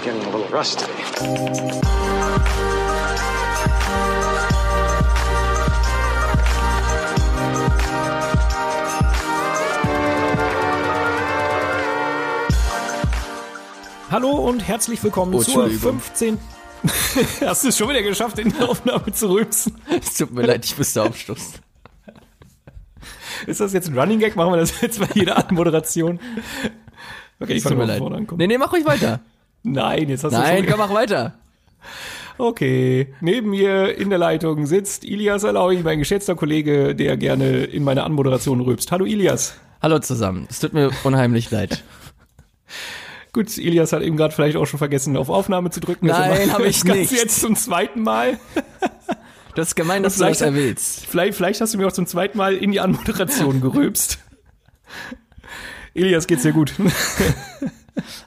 I'm getting a little rusty. Hallo und herzlich willkommen Oh, zur Entschuldigung. 15. Hast du es schon wieder geschafft, in der Aufnahme zu rülpsen? Es tut mir leid, ich musste aufstoßen. Ist das jetzt ein Running Gag? Machen wir das jetzt bei jeder Anmoderation? Okay, ich fange mir mal leid. vorne an. Nee, nee, mach ruhig weiter. Nein, jetzt hast Nein, du komm, mach weiter. Okay, neben mir in der Leitung sitzt Ilias Alaui, mein geschätzter Kollege, der gerne in meine Anmoderation rülpst. Hallo Ilias. Hallo zusammen. Es tut mir unheimlich leid. Gut, Ilias hat eben gerade vielleicht auch schon vergessen, auf Aufnahme zu drücken. Nein, Deshalb hab ich das nicht. jetzt zum zweiten Mal. Das ist gemein, dass du das Vielleicht- erwähnst. Vielleicht, vielleicht hast du mir auch zum zweiten Mal in die Anmoderation gerülpst. Ilias, geht's dir gut?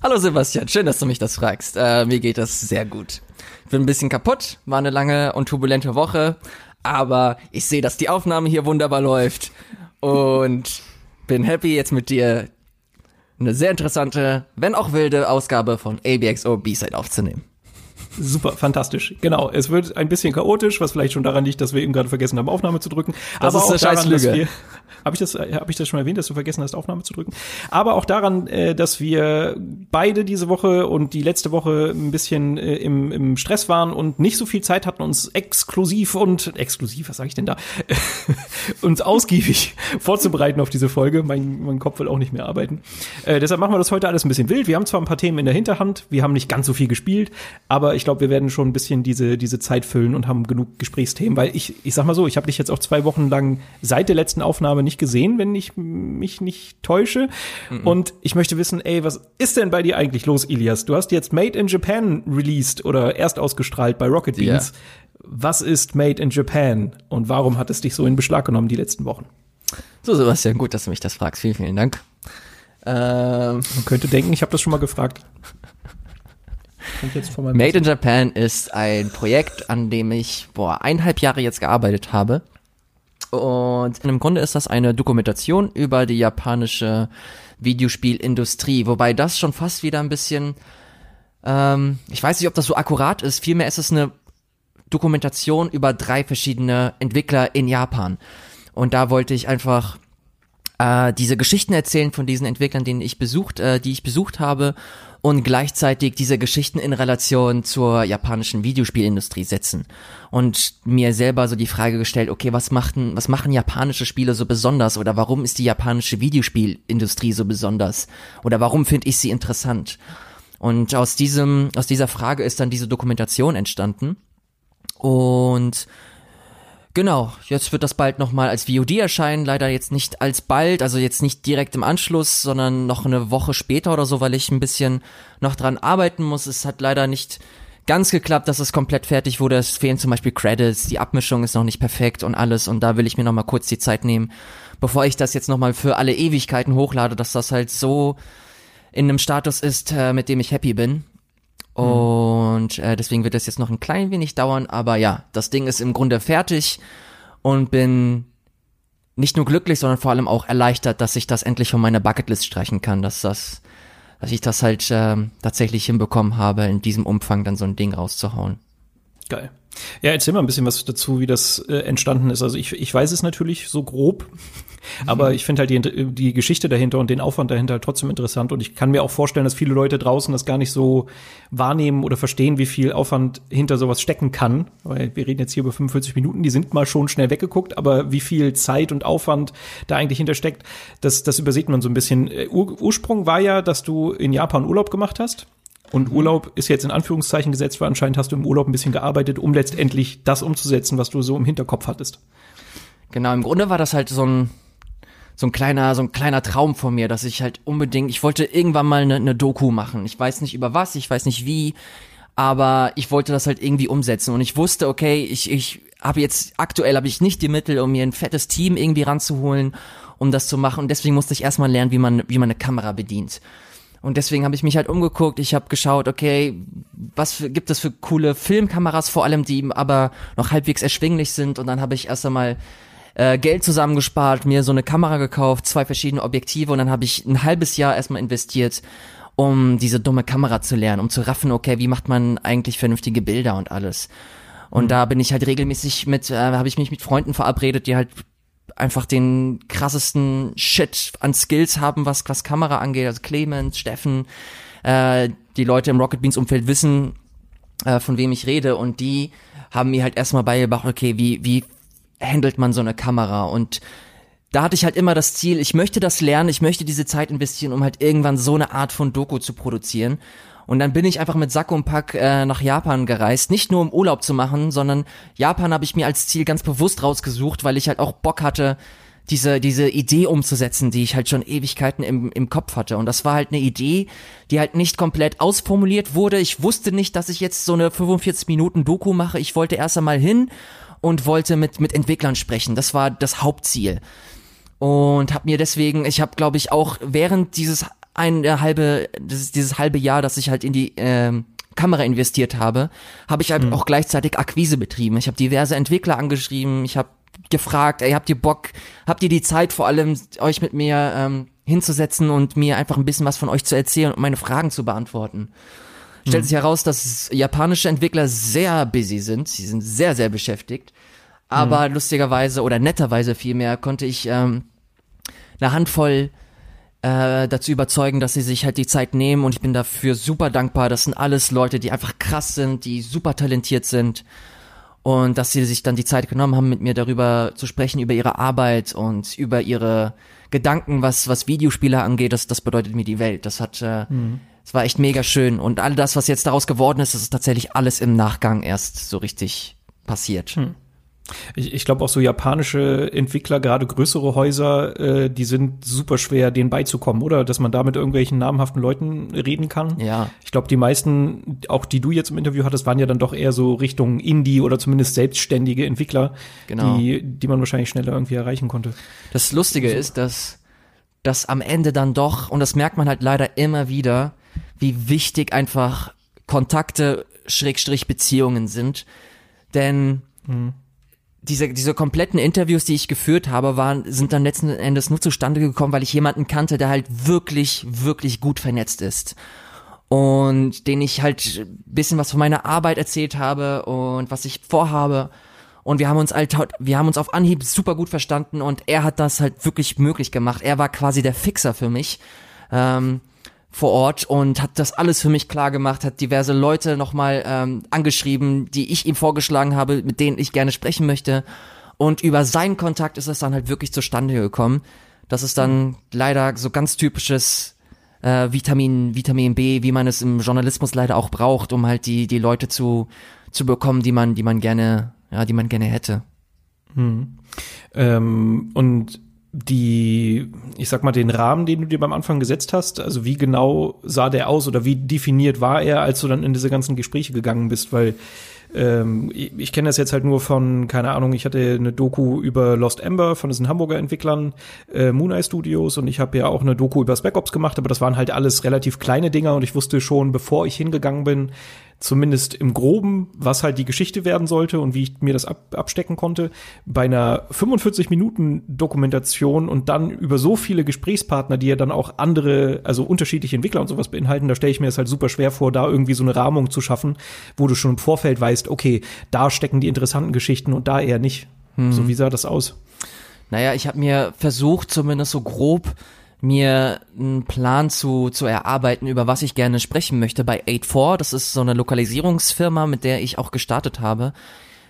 Hallo Sebastian, schön, dass du mich das fragst. Äh, mir geht das sehr gut. Bin ein bisschen kaputt, war eine lange und turbulente Woche, aber ich sehe, dass die Aufnahme hier wunderbar läuft und bin happy, jetzt mit dir eine sehr interessante, wenn auch wilde Ausgabe von ABXO B-Side aufzunehmen. Super, fantastisch. Genau, es wird ein bisschen chaotisch, was vielleicht schon daran liegt, dass wir eben gerade vergessen haben, Aufnahme zu drücken. Das aber ist auch eine daran, dass Scheißlüge. wir habe ich das habe ich das schon erwähnt, dass du vergessen hast, Aufnahme zu drücken. Aber auch daran, äh, dass wir beide diese Woche und die letzte Woche ein bisschen äh, im, im Stress waren und nicht so viel Zeit hatten, uns exklusiv und exklusiv, was sage ich denn da, uns ausgiebig vorzubereiten auf diese Folge. Mein, mein Kopf will auch nicht mehr arbeiten. Äh, deshalb machen wir das heute alles ein bisschen wild. Wir haben zwar ein paar Themen in der Hinterhand, wir haben nicht ganz so viel gespielt, aber ich glaube, wir werden schon ein bisschen diese, diese Zeit füllen und haben genug Gesprächsthemen, weil ich, ich sag mal so, ich habe dich jetzt auch zwei Wochen lang seit der letzten Aufnahme nicht gesehen, wenn ich mich nicht täusche. Und ich möchte wissen, ey, was ist denn bei dir eigentlich los, Ilias? Du hast jetzt Made in Japan released oder erst ausgestrahlt bei Rocket. Beans. Was ist Made in Japan und warum hat es dich so in Beschlag genommen die letzten Wochen? So Sebastian, gut, dass du mich das fragst. Vielen, vielen Dank. Ähm, Man könnte denken, ich habe das schon mal gefragt. Kommt jetzt von meinem Made in Japan ist ein Projekt, an dem ich boah, eineinhalb Jahre jetzt gearbeitet habe. Und im Grunde ist das eine Dokumentation über die japanische Videospielindustrie, wobei das schon fast wieder ein bisschen, ähm, ich weiß nicht, ob das so akkurat ist, vielmehr ist es eine Dokumentation über drei verschiedene Entwickler in Japan. Und da wollte ich einfach äh, diese Geschichten erzählen von diesen Entwicklern, denen ich besucht, äh, die ich besucht habe und gleichzeitig diese Geschichten in Relation zur japanischen Videospielindustrie setzen und mir selber so die Frage gestellt, okay, was machten, was machen japanische Spiele so besonders oder warum ist die japanische Videospielindustrie so besonders oder warum finde ich sie interessant? Und aus diesem, aus dieser Frage ist dann diese Dokumentation entstanden und Genau, jetzt wird das bald nochmal als VOD erscheinen, leider jetzt nicht als bald, also jetzt nicht direkt im Anschluss, sondern noch eine Woche später oder so, weil ich ein bisschen noch dran arbeiten muss. Es hat leider nicht ganz geklappt, dass es komplett fertig wurde. Es fehlen zum Beispiel Credits, die Abmischung ist noch nicht perfekt und alles und da will ich mir nochmal kurz die Zeit nehmen, bevor ich das jetzt nochmal für alle Ewigkeiten hochlade, dass das halt so in einem Status ist, äh, mit dem ich happy bin. Und äh, deswegen wird das jetzt noch ein klein wenig dauern, aber ja, das Ding ist im Grunde fertig und bin nicht nur glücklich, sondern vor allem auch erleichtert, dass ich das endlich von meiner Bucketlist streichen kann, dass das, dass ich das halt ähm, tatsächlich hinbekommen habe, in diesem Umfang dann so ein Ding rauszuhauen. Geil. Ja, erzähl mal ein bisschen was dazu, wie das äh, entstanden ist. Also ich, ich weiß es natürlich so grob, aber ich finde halt die, die Geschichte dahinter und den Aufwand dahinter halt trotzdem interessant und ich kann mir auch vorstellen, dass viele Leute draußen das gar nicht so wahrnehmen oder verstehen, wie viel Aufwand hinter sowas stecken kann. Weil wir reden jetzt hier über 45 Minuten, die sind mal schon schnell weggeguckt, aber wie viel Zeit und Aufwand da eigentlich hintersteckt, das, das übersieht man so ein bisschen. Äh, Ur Ursprung war ja, dass du in Japan Urlaub gemacht hast. Und Urlaub ist jetzt in Anführungszeichen gesetzt, weil anscheinend hast du im Urlaub ein bisschen gearbeitet, um letztendlich das umzusetzen, was du so im Hinterkopf hattest. Genau, im Grunde war das halt so ein so ein kleiner so ein kleiner Traum von mir, dass ich halt unbedingt, ich wollte irgendwann mal eine, eine Doku machen. Ich weiß nicht über was, ich weiß nicht wie, aber ich wollte das halt irgendwie umsetzen und ich wusste, okay, ich ich habe jetzt aktuell habe ich nicht die Mittel, um mir ein fettes Team irgendwie ranzuholen, um das zu machen und deswegen musste ich erstmal lernen, wie man wie man eine Kamera bedient. Und deswegen habe ich mich halt umgeguckt, ich habe geschaut, okay, was für, gibt es für coole Filmkameras vor allem, die aber noch halbwegs erschwinglich sind und dann habe ich erst einmal äh, Geld zusammengespart, mir so eine Kamera gekauft, zwei verschiedene Objektive und dann habe ich ein halbes Jahr erstmal investiert, um diese dumme Kamera zu lernen, um zu raffen, okay, wie macht man eigentlich vernünftige Bilder und alles. Und mhm. da bin ich halt regelmäßig mit, äh, habe ich mich mit Freunden verabredet, die halt einfach den krassesten Shit an Skills haben, was, was Kamera angeht. Also Clemens, Steffen, äh, die Leute im Rocket Beans Umfeld wissen, äh, von wem ich rede und die haben mir halt erstmal beigebracht, okay, wie, wie handelt man so eine Kamera und da hatte ich halt immer das Ziel, ich möchte das lernen, ich möchte diese Zeit investieren, um halt irgendwann so eine Art von Doku zu produzieren. Und dann bin ich einfach mit Sack und Pack äh, nach Japan gereist, nicht nur um Urlaub zu machen, sondern Japan habe ich mir als Ziel ganz bewusst rausgesucht, weil ich halt auch Bock hatte, diese, diese Idee umzusetzen, die ich halt schon Ewigkeiten im, im Kopf hatte. Und das war halt eine Idee, die halt nicht komplett ausformuliert wurde. Ich wusste nicht, dass ich jetzt so eine 45 Minuten Doku mache. Ich wollte erst einmal hin und wollte mit, mit Entwicklern sprechen. Das war das Hauptziel. Und habe mir deswegen, ich habe glaube ich auch während dieses ein äh, halbe, dieses, halbe Jahr, dass ich halt in die ähm, Kamera investiert habe, habe ich halt mhm. auch gleichzeitig Akquise betrieben. Ich habe diverse Entwickler angeschrieben, ich habe gefragt, ey, habt ihr Bock, habt ihr die Zeit vor allem, euch mit mir ähm, hinzusetzen und mir einfach ein bisschen was von euch zu erzählen und meine Fragen zu beantworten. Stellt mhm. sich heraus, dass japanische Entwickler sehr busy sind, sie sind sehr, sehr beschäftigt. Aber mhm. lustigerweise oder netterweise vielmehr konnte ich ähm, eine Handvoll äh, dazu überzeugen, dass sie sich halt die Zeit nehmen und ich bin dafür super dankbar. Das sind alles Leute, die einfach krass sind, die super talentiert sind und dass sie sich dann die Zeit genommen haben, mit mir darüber zu sprechen, über ihre Arbeit und über ihre Gedanken, was, was Videospiele angeht, das, das bedeutet mir die Welt. Das hat, äh, mhm. es war echt mega schön. Und all das, was jetzt daraus geworden ist, das ist tatsächlich alles im Nachgang erst so richtig passiert. Mhm. Ich, ich glaube auch so japanische Entwickler, gerade größere Häuser, äh, die sind super schwer, denen beizukommen, oder? Dass man da mit irgendwelchen namhaften Leuten reden kann. Ja. Ich glaube, die meisten, auch die du jetzt im Interview hattest, waren ja dann doch eher so Richtung Indie oder zumindest selbstständige Entwickler, genau. die, die man wahrscheinlich schneller irgendwie erreichen konnte. Das Lustige so. ist, dass, dass am Ende dann doch, und das merkt man halt leider immer wieder, wie wichtig einfach Kontakte, Schrägstrich Beziehungen sind. Denn mhm diese, diese kompletten Interviews, die ich geführt habe, waren, sind dann letzten Endes nur zustande gekommen, weil ich jemanden kannte, der halt wirklich, wirklich gut vernetzt ist. Und den ich halt bisschen was von meiner Arbeit erzählt habe und was ich vorhabe. Und wir haben uns halt, wir haben uns auf Anhieb super gut verstanden und er hat das halt wirklich möglich gemacht. Er war quasi der Fixer für mich. Ähm, vor Ort und hat das alles für mich klar gemacht, hat diverse Leute nochmal ähm, angeschrieben, die ich ihm vorgeschlagen habe, mit denen ich gerne sprechen möchte. Und über seinen Kontakt ist es dann halt wirklich zustande gekommen. Das ist dann leider so ganz typisches äh, Vitamin, Vitamin B, wie man es im Journalismus leider auch braucht, um halt die, die Leute zu, zu bekommen, die man, die man gerne, ja, die man gerne hätte. Hm. Ähm, und die, ich sag mal, den Rahmen, den du dir beim Anfang gesetzt hast, also wie genau sah der aus oder wie definiert war er, als du dann in diese ganzen Gespräche gegangen bist, weil ähm, ich, ich kenne das jetzt halt nur von, keine Ahnung, ich hatte eine Doku über Lost Ember von diesen Hamburger Entwicklern, äh, Mooneye Studios und ich habe ja auch eine Doku über Spec Ops gemacht, aber das waren halt alles relativ kleine Dinger und ich wusste schon, bevor ich hingegangen bin, zumindest im Groben, was halt die Geschichte werden sollte und wie ich mir das ab, abstecken konnte. Bei einer 45 Minuten Dokumentation und dann über so viele Gesprächspartner, die ja dann auch andere, also unterschiedliche Entwickler und sowas beinhalten, da stelle ich mir es halt super schwer vor, da irgendwie so eine Rahmung zu schaffen, wo du schon im Vorfeld weißt, okay, da stecken die interessanten Geschichten und da eher nicht. Hm. So wie sah das aus? Naja, ich habe mir versucht, zumindest so grob mir einen Plan zu, zu erarbeiten, über was ich gerne sprechen möchte bei 8.4. Das ist so eine Lokalisierungsfirma, mit der ich auch gestartet habe.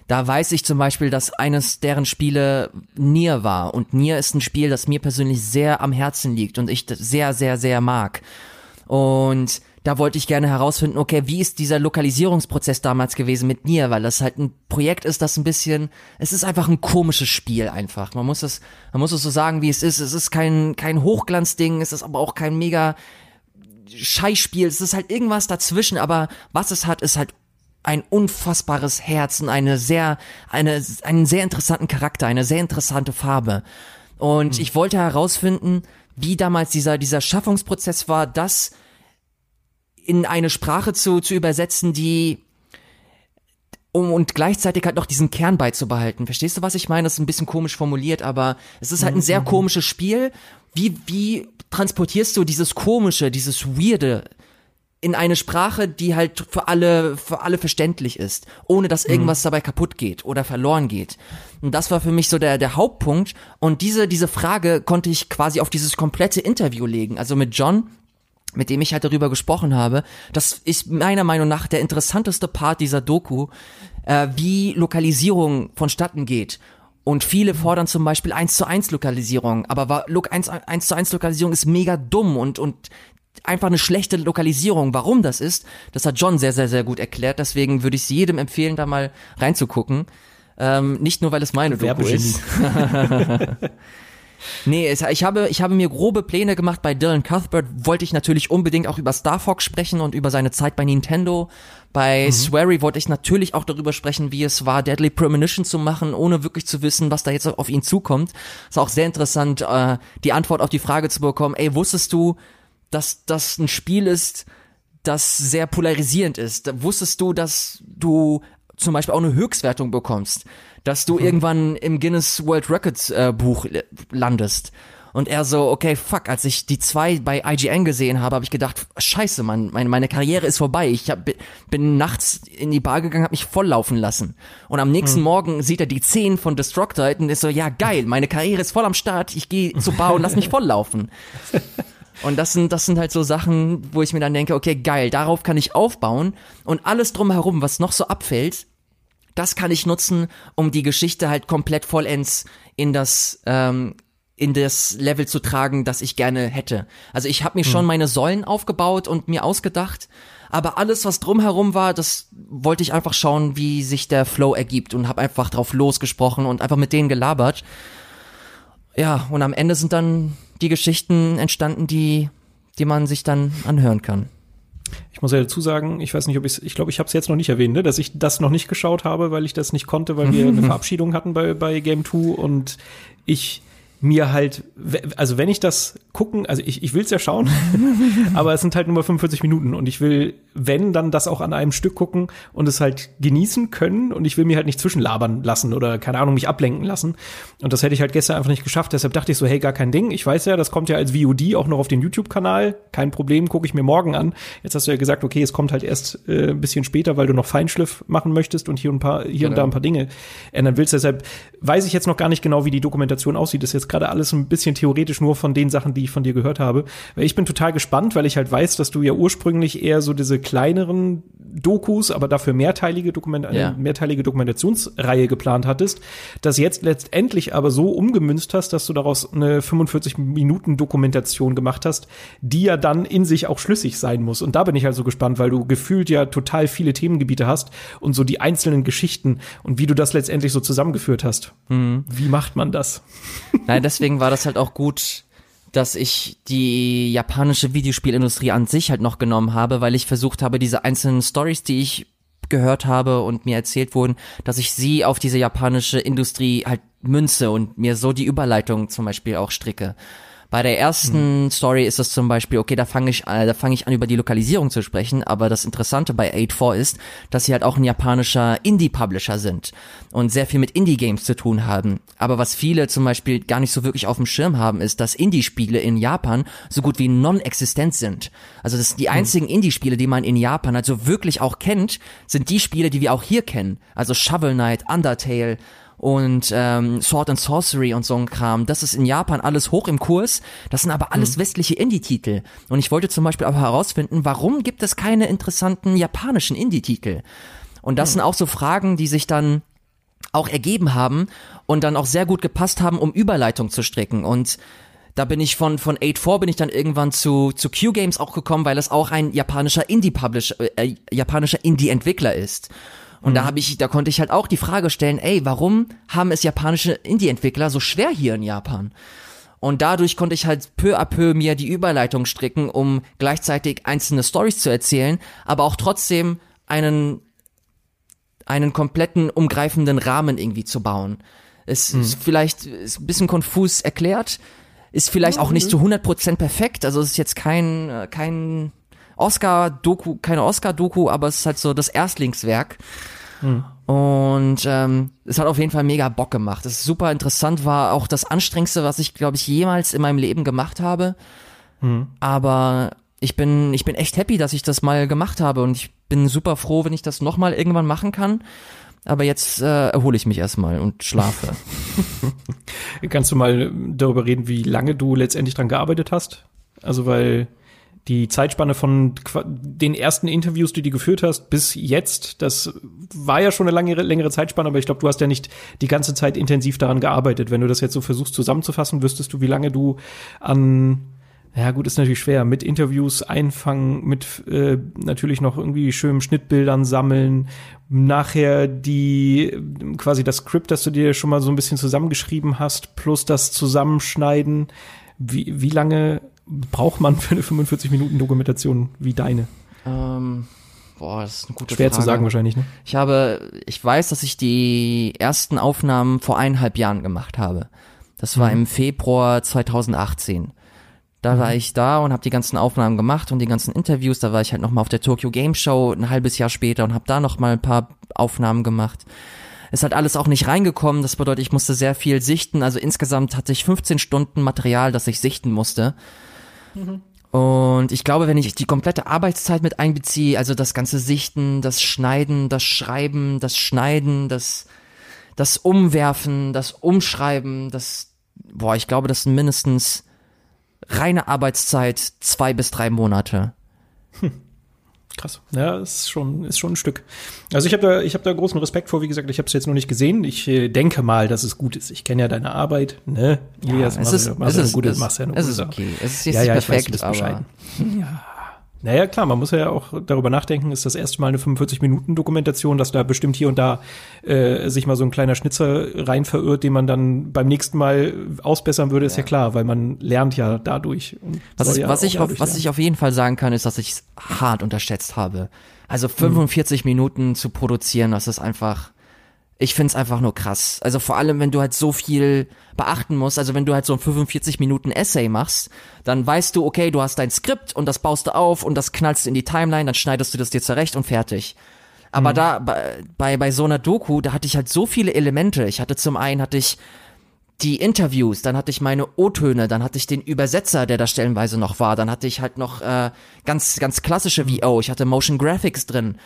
Da weiß ich zum Beispiel, dass eines deren Spiele Nier war. Und Nier ist ein Spiel, das mir persönlich sehr am Herzen liegt und ich sehr, sehr, sehr mag. Und da wollte ich gerne herausfinden, okay, wie ist dieser Lokalisierungsprozess damals gewesen mit Nier, weil das halt ein Projekt ist, das ein bisschen, es ist einfach ein komisches Spiel einfach. Man muss es, man muss es so sagen, wie es ist. Es ist kein, kein Hochglanzding, es ist aber auch kein mega Scheißspiel. Es ist halt irgendwas dazwischen, aber was es hat, ist halt ein unfassbares Herz und eine sehr, eine, einen sehr interessanten Charakter, eine sehr interessante Farbe. Und hm. ich wollte herausfinden, wie damals dieser, dieser Schaffungsprozess war, dass in eine Sprache zu, zu übersetzen, die um und gleichzeitig halt noch diesen Kern beizubehalten. Verstehst du, was ich meine? Das ist ein bisschen komisch formuliert, aber es ist halt ein sehr komisches Spiel. Wie, wie transportierst du dieses komische, dieses weirde in eine Sprache, die halt für alle, für alle verständlich ist, ohne dass irgendwas dabei kaputt geht oder verloren geht. Und das war für mich so der, der Hauptpunkt. Und diese, diese Frage konnte ich quasi auf dieses komplette Interview legen. Also mit John, mit dem ich halt darüber gesprochen habe. Das ist meiner Meinung nach der interessanteste Part dieser Doku, äh, wie Lokalisierung vonstatten geht. Und viele fordern zum Beispiel 1 zu 1 Lokalisierung, aber war, Look 1, 1 zu 1 Lokalisierung ist mega dumm und, und einfach eine schlechte Lokalisierung. Warum das ist, das hat John sehr, sehr, sehr gut erklärt. Deswegen würde ich es jedem empfehlen, da mal reinzugucken. Ähm, nicht nur, weil es meine Doku ist. Nee, es, ich habe, ich habe mir grobe Pläne gemacht. Bei Dylan Cuthbert wollte ich natürlich unbedingt auch über Star Fox sprechen und über seine Zeit bei Nintendo. Bei mhm. Swery wollte ich natürlich auch darüber sprechen, wie es war, Deadly Premonition zu machen, ohne wirklich zu wissen, was da jetzt auf ihn zukommt. Ist auch sehr interessant, äh, die Antwort auf die Frage zu bekommen, ey, wusstest du, dass das ein Spiel ist, das sehr polarisierend ist? Wusstest du, dass du zum Beispiel auch eine Höchstwertung bekommst? Dass du mhm. irgendwann im Guinness World Records äh, Buch landest. Und er so, okay, fuck, als ich die zwei bei IGN gesehen habe, habe ich gedacht, scheiße, Mann, meine, meine Karriere ist vorbei. Ich hab, bin nachts in die Bar gegangen, habe mich volllaufen lassen. Und am nächsten hm. Morgen sieht er die zehn von Destructoid und ist so, ja geil, meine Karriere ist voll am Start, ich gehe zur Bar und lass mich volllaufen. Und das sind, das sind halt so Sachen, wo ich mir dann denke, okay, geil, darauf kann ich aufbauen. Und alles drumherum, was noch so abfällt, das kann ich nutzen, um die Geschichte halt komplett vollends in das ähm, in das Level zu tragen, das ich gerne hätte. Also ich habe mir hm. schon meine Säulen aufgebaut und mir ausgedacht, aber alles, was drumherum war, das wollte ich einfach schauen, wie sich der Flow ergibt und habe einfach drauf losgesprochen und einfach mit denen gelabert. Ja, und am Ende sind dann die Geschichten entstanden, die die man sich dann anhören kann. Ich muss ja dazu sagen, ich weiß nicht, ob ich ich glaube, ich habe es jetzt noch nicht erwähnt, ne, dass ich das noch nicht geschaut habe, weil ich das nicht konnte, weil wir eine Verabschiedung hatten bei, bei Game 2 und ich mir halt, also wenn ich das gucken, also ich, ich will es ja schauen, aber es sind halt nur 45 Minuten und ich will, wenn, dann das auch an einem Stück gucken und es halt genießen können und ich will mir halt nicht zwischenlabern lassen oder keine Ahnung, mich ablenken lassen. Und das hätte ich halt gestern einfach nicht geschafft. Deshalb dachte ich so, hey, gar kein Ding. Ich weiß ja, das kommt ja als VOD auch noch auf den YouTube-Kanal. Kein Problem, gucke ich mir morgen an. Jetzt hast du ja gesagt, okay, es kommt halt erst äh, ein bisschen später, weil du noch Feinschliff machen möchtest und hier ein paar, hier genau. und da genau. ein paar Dinge ändern willst. Deshalb weiß ich jetzt noch gar nicht genau, wie die Dokumentation aussieht. Das ist jetzt gerade alles ein bisschen theoretisch nur von den Sachen, die ich von dir gehört habe. Weil ich bin total gespannt, weil ich halt weiß, dass du ja ursprünglich eher so diese kleineren Dokus, aber dafür mehrteilige Dokument eine ja. mehrteilige Dokumentationsreihe geplant hattest, das jetzt letztendlich aber so umgemünzt hast, dass du daraus eine 45 Minuten Dokumentation gemacht hast, die ja dann in sich auch schlüssig sein muss. Und da bin ich also gespannt, weil du gefühlt ja total viele Themengebiete hast und so die einzelnen Geschichten und wie du das letztendlich so zusammengeführt hast. Mhm. Wie macht man das? Nein, deswegen war das halt auch gut, dass ich die japanische Videospielindustrie an sich halt noch genommen habe, weil ich versucht habe, diese einzelnen Stories, die ich gehört habe und mir erzählt wurden, dass ich sie auf diese japanische Industrie halt münze und mir so die Überleitung zum Beispiel auch stricke. Bei der ersten mhm. Story ist es zum Beispiel, okay, da fange ich, äh, da fange ich an, über die Lokalisierung zu sprechen, aber das Interessante bei 8.4 ist, dass sie halt auch ein japanischer Indie-Publisher sind und sehr viel mit Indie-Games zu tun haben. Aber was viele zum Beispiel gar nicht so wirklich auf dem Schirm haben, ist, dass Indie-Spiele in Japan so gut wie non-existent sind. Also das die mhm. einzigen Indie-Spiele, die man in Japan also wirklich auch kennt, sind die Spiele, die wir auch hier kennen. Also Shovel Knight, Undertale, und ähm, Sword and Sorcery und so ein Kram. Das ist in Japan alles hoch im Kurs. Das sind aber alles mhm. westliche Indie-Titel. Und ich wollte zum Beispiel aber herausfinden, warum gibt es keine interessanten japanischen Indie-Titel? Und das mhm. sind auch so Fragen, die sich dann auch ergeben haben und dann auch sehr gut gepasst haben, um Überleitung zu stricken. Und da bin ich von von 8.4 bin ich dann irgendwann zu zu Q Games auch gekommen, weil es auch ein japanischer Indie Publisher äh, japanischer Indie Entwickler ist. Und mhm. da habe ich, da konnte ich halt auch die Frage stellen, ey, warum haben es japanische Indie-Entwickler so schwer hier in Japan? Und dadurch konnte ich halt peu à peu mir die Überleitung stricken, um gleichzeitig einzelne Stories zu erzählen, aber auch trotzdem einen, einen kompletten umgreifenden Rahmen irgendwie zu bauen. Es mhm. ist vielleicht ist ein bisschen konfus erklärt, ist vielleicht mhm. auch nicht zu 100% perfekt, also es ist jetzt kein, kein Oscar-Doku, keine Oscar-Doku, aber es ist halt so das Erstlingswerk. Mhm. Und ähm, es hat auf jeden Fall mega Bock gemacht. Es ist super interessant, war auch das anstrengendste, was ich, glaube ich, jemals in meinem Leben gemacht habe. Mhm. Aber ich bin, ich bin echt happy, dass ich das mal gemacht habe und ich bin super froh, wenn ich das nochmal irgendwann machen kann. Aber jetzt äh, erhole ich mich erstmal und schlafe. Kannst du mal darüber reden, wie lange du letztendlich dran gearbeitet hast? Also weil die Zeitspanne von den ersten Interviews, die du geführt hast, bis jetzt, das war ja schon eine lange, längere Zeitspanne, aber ich glaube, du hast ja nicht die ganze Zeit intensiv daran gearbeitet. Wenn du das jetzt so versuchst zusammenzufassen, wüsstest du, wie lange du an ja gut, ist natürlich schwer. Mit Interviews einfangen, mit äh, natürlich noch irgendwie schönen Schnittbildern sammeln, nachher die quasi das Skript, das du dir schon mal so ein bisschen zusammengeschrieben hast, plus das Zusammenschneiden. Wie, wie lange braucht man für eine 45 Minuten Dokumentation wie deine? Ähm, boah, das ist eine gute Schwer Frage. zu sagen wahrscheinlich, ne? Ich habe, ich weiß, dass ich die ersten Aufnahmen vor eineinhalb Jahren gemacht habe. Das war mhm. im Februar 2018. Da mhm. war ich da und habe die ganzen Aufnahmen gemacht und die ganzen Interviews. Da war ich halt noch mal auf der Tokyo Game Show ein halbes Jahr später und habe da noch mal ein paar Aufnahmen gemacht. Es hat alles auch nicht reingekommen. Das bedeutet, ich musste sehr viel sichten. Also insgesamt hatte ich 15 Stunden Material, das ich sichten musste. Mhm. Und ich glaube, wenn ich die komplette Arbeitszeit mit einbeziehe, also das ganze Sichten, das Schneiden, das Schreiben, das Schneiden, das, das Umwerfen, das Umschreiben, das, boah, ich glaube, das sind mindestens reine Arbeitszeit zwei bis drei Monate. Hm. Krass. Ja, ist schon, ist schon ein Stück. Also ich habe da, ich habe da großen Respekt vor. Wie gesagt, ich habe es jetzt noch nicht gesehen. Ich äh, denke mal, dass es gut ist. Ich kenne ja deine Arbeit, ne? Ja, es ist, es ist, gute, es, machst ja es ist okay. Es ist jetzt ja, ja, perfekt, weiß, aber ja. Naja, klar, man muss ja auch darüber nachdenken, ist das erste Mal eine 45-Minuten-Dokumentation, dass da bestimmt hier und da äh, sich mal so ein kleiner Schnitzer rein verirrt, den man dann beim nächsten Mal ausbessern würde, ist ja, ja klar, weil man lernt ja dadurch. Was, ja was, ich auf, was ich auf jeden Fall sagen kann, ist, dass ich es hart unterschätzt habe. Also 45 mhm. Minuten zu produzieren, das ist einfach ich find's einfach nur krass. Also vor allem, wenn du halt so viel beachten musst, also wenn du halt so ein 45 Minuten Essay machst, dann weißt du, okay, du hast dein Skript und das baust du auf und das knallst du in die Timeline, dann schneidest du das dir zurecht und fertig. Aber mhm. da, bei, bei so einer Doku, da hatte ich halt so viele Elemente. Ich hatte zum einen, hatte ich die Interviews, dann hatte ich meine O-Töne, dann hatte ich den Übersetzer, der da stellenweise noch war, dann hatte ich halt noch äh, ganz, ganz klassische VO, ich hatte Motion Graphics drin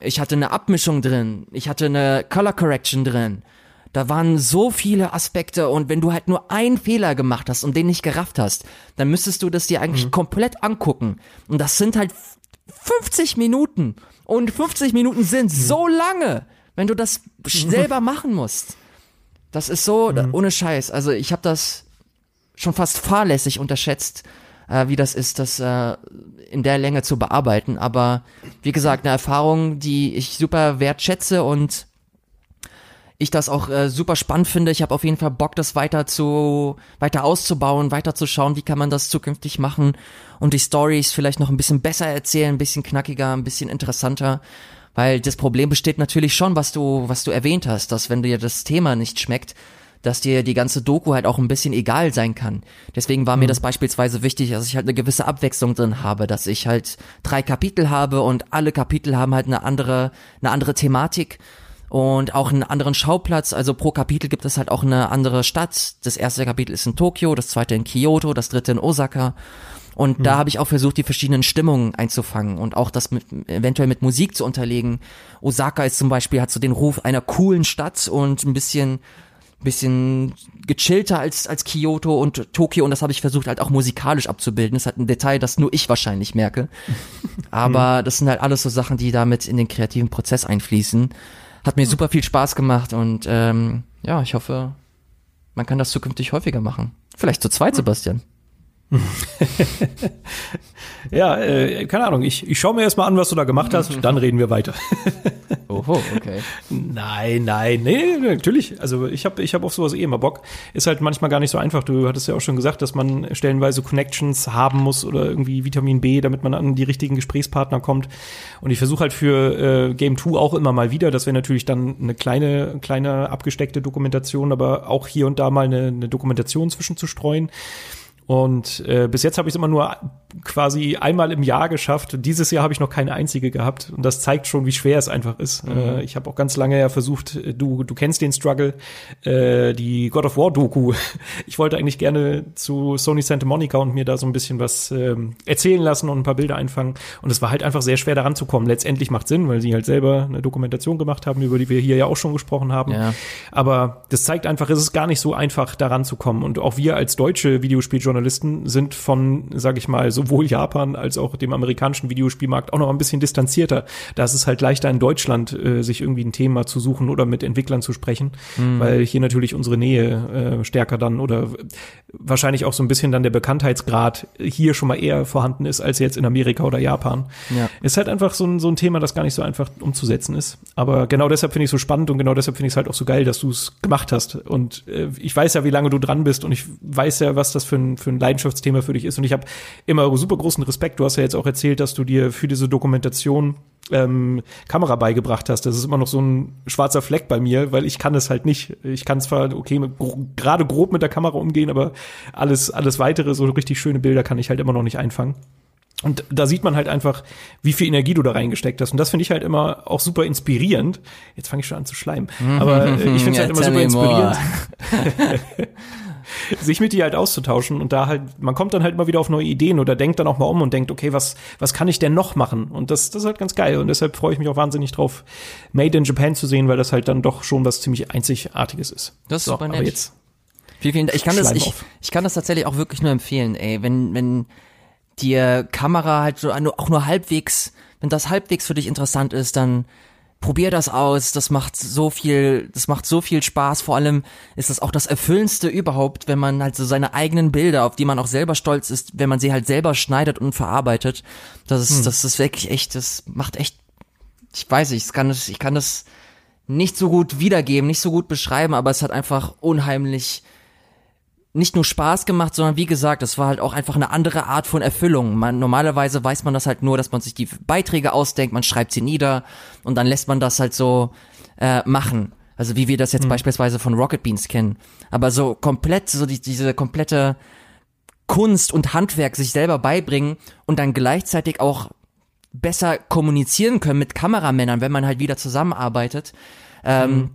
ich hatte eine Abmischung drin, ich hatte eine Color Correction drin. Da waren so viele Aspekte und wenn du halt nur einen Fehler gemacht hast und den nicht gerafft hast, dann müsstest du das dir eigentlich mhm. komplett angucken. Und das sind halt 50 Minuten. Und 50 Minuten sind mhm. so lange, wenn du das selber machen musst. Das ist so, mhm. ohne Scheiß. Also ich habe das schon fast fahrlässig unterschätzt, äh, wie das ist, das äh, in der Länge zu bearbeiten. Aber wie gesagt, eine Erfahrung, die ich super wertschätze und ich das auch äh, super spannend finde. Ich habe auf jeden Fall Bock, das weiter zu weiter auszubauen, weiter zu schauen, wie kann man das zukünftig machen und die Stories vielleicht noch ein bisschen besser erzählen, ein bisschen knackiger, ein bisschen interessanter. Weil das Problem besteht natürlich schon, was du, was du erwähnt hast, dass wenn dir das Thema nicht schmeckt, dass dir die ganze Doku halt auch ein bisschen egal sein kann. Deswegen war mhm. mir das beispielsweise wichtig, dass ich halt eine gewisse Abwechslung drin habe, dass ich halt drei Kapitel habe und alle Kapitel haben halt eine andere, eine andere Thematik und auch einen anderen Schauplatz. Also pro Kapitel gibt es halt auch eine andere Stadt. Das erste Kapitel ist in Tokio, das zweite in Kyoto, das dritte in Osaka. Und hm. da habe ich auch versucht, die verschiedenen Stimmungen einzufangen und auch das mit, eventuell mit Musik zu unterlegen. Osaka ist zum Beispiel, hat so den Ruf einer coolen Stadt und ein bisschen bisschen gechillter als, als Kyoto und Tokio und das habe ich versucht halt auch musikalisch abzubilden. Das ist halt ein Detail, das nur ich wahrscheinlich merke. Aber das sind halt alles so Sachen, die damit in den kreativen Prozess einfließen. Hat mir super viel Spaß gemacht und ähm, ja, ich hoffe, man kann das zukünftig häufiger machen. Vielleicht zu zweit, Sebastian. ja, äh, keine Ahnung. Ich, ich schaue mir erst mal an, was du da gemacht hast, dann reden wir weiter. Oho, okay. Nein, nein, nee, natürlich. Also ich habe ich hab auf sowas eh immer Bock. Ist halt manchmal gar nicht so einfach. Du hattest ja auch schon gesagt, dass man stellenweise Connections haben muss oder irgendwie Vitamin B, damit man an die richtigen Gesprächspartner kommt. Und ich versuche halt für äh, Game 2 auch immer mal wieder, dass wir natürlich dann eine kleine, kleine abgesteckte Dokumentation, aber auch hier und da mal eine, eine Dokumentation zwischenzustreuen. Und äh, bis jetzt habe ich es immer nur quasi einmal im Jahr geschafft. Dieses Jahr habe ich noch keine einzige gehabt. Und das zeigt schon, wie schwer es einfach ist. Mhm. Äh, ich habe auch ganz lange ja versucht, äh, du, du kennst den Struggle, äh, die God of War Doku. Ich wollte eigentlich gerne zu Sony Santa Monica und mir da so ein bisschen was ähm, erzählen lassen und ein paar Bilder einfangen. Und es war halt einfach sehr schwer daran zu kommen. Letztendlich macht Sinn, weil sie halt selber eine Dokumentation gemacht haben, über die wir hier ja auch schon gesprochen haben. Ja. Aber das zeigt einfach, es ist gar nicht so einfach daran zu kommen. Und auch wir als deutsche Videospieljournalisten sind von, sage ich mal, sowohl Japan als auch dem amerikanischen Videospielmarkt auch noch ein bisschen distanzierter. Da ist es halt leichter in Deutschland, äh, sich irgendwie ein Thema zu suchen oder mit Entwicklern zu sprechen, mhm. weil hier natürlich unsere Nähe äh, stärker dann oder wahrscheinlich auch so ein bisschen dann der Bekanntheitsgrad hier schon mal eher vorhanden ist als jetzt in Amerika oder Japan. Ja. Ist halt einfach so ein, so ein Thema, das gar nicht so einfach umzusetzen ist. Aber genau deshalb finde ich es so spannend und genau deshalb finde ich es halt auch so geil, dass du es gemacht hast. Und äh, ich weiß ja, wie lange du dran bist und ich weiß ja, was das für ein, für ein Leidenschaftsthema für dich ist. Und ich habe immer super großen Respekt. Du hast ja jetzt auch erzählt, dass du dir für diese Dokumentation ähm, Kamera beigebracht hast. Das ist immer noch so ein schwarzer Fleck bei mir, weil ich kann es halt nicht. Ich kann zwar okay gerade grob mit der Kamera umgehen, aber alles alles weitere so richtig schöne Bilder kann ich halt immer noch nicht einfangen. Und da sieht man halt einfach, wie viel Energie du da reingesteckt hast. Und das finde ich halt immer auch super inspirierend. Jetzt fange ich schon an zu schleimen. Aber äh, ich finde es halt immer super inspirierend. sich mit dir halt auszutauschen und da halt, man kommt dann halt immer wieder auf neue Ideen oder denkt dann auch mal um und denkt, okay, was, was kann ich denn noch machen? Und das, das ist halt ganz geil und deshalb freue ich mich auch wahnsinnig drauf, Made in Japan zu sehen, weil das halt dann doch schon was ziemlich Einzigartiges ist. Das ist so, super nett. Aber jetzt Vielen, vielen Dank. Ich kann das, ich, ich kann das tatsächlich auch wirklich nur empfehlen, ey. Wenn, wenn dir Kamera halt so auch nur halbwegs, wenn das halbwegs für dich interessant ist, dann probier das aus. Das macht so viel, das macht so viel Spaß. Vor allem ist das auch das Erfüllendste überhaupt, wenn man halt so seine eigenen Bilder, auf die man auch selber stolz ist, wenn man sie halt selber schneidet und verarbeitet. Das ist, hm. das ist wirklich echt, das macht echt, ich weiß nicht, ich kann das, ich kann das nicht so gut wiedergeben, nicht so gut beschreiben, aber es hat einfach unheimlich nicht nur Spaß gemacht, sondern wie gesagt, es war halt auch einfach eine andere Art von Erfüllung. Man, normalerweise weiß man das halt nur, dass man sich die Beiträge ausdenkt, man schreibt sie nieder und dann lässt man das halt so äh, machen. Also wie wir das jetzt mhm. beispielsweise von Rocket Beans kennen. Aber so komplett, so die, diese komplette Kunst und Handwerk sich selber beibringen und dann gleichzeitig auch besser kommunizieren können mit Kameramännern, wenn man halt wieder zusammenarbeitet. Ähm, mhm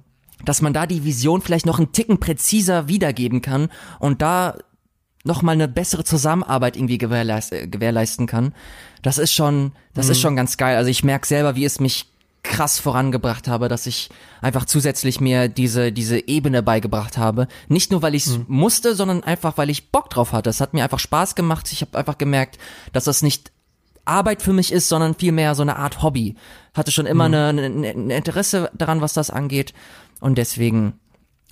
dass man da die Vision vielleicht noch einen Ticken präziser wiedergeben kann und da noch mal eine bessere Zusammenarbeit irgendwie gewährleist gewährleisten kann. Das ist schon, das mhm. ist schon ganz geil. Also ich merke selber, wie es mich krass vorangebracht habe, dass ich einfach zusätzlich mir diese diese Ebene beigebracht habe. Nicht nur weil ich es mhm. musste, sondern einfach weil ich Bock drauf hatte. Es hat mir einfach Spaß gemacht. Ich habe einfach gemerkt, dass das nicht Arbeit für mich ist, sondern vielmehr so eine Art Hobby. Hatte schon immer mhm. eine, eine, ein Interesse daran, was das angeht. Und deswegen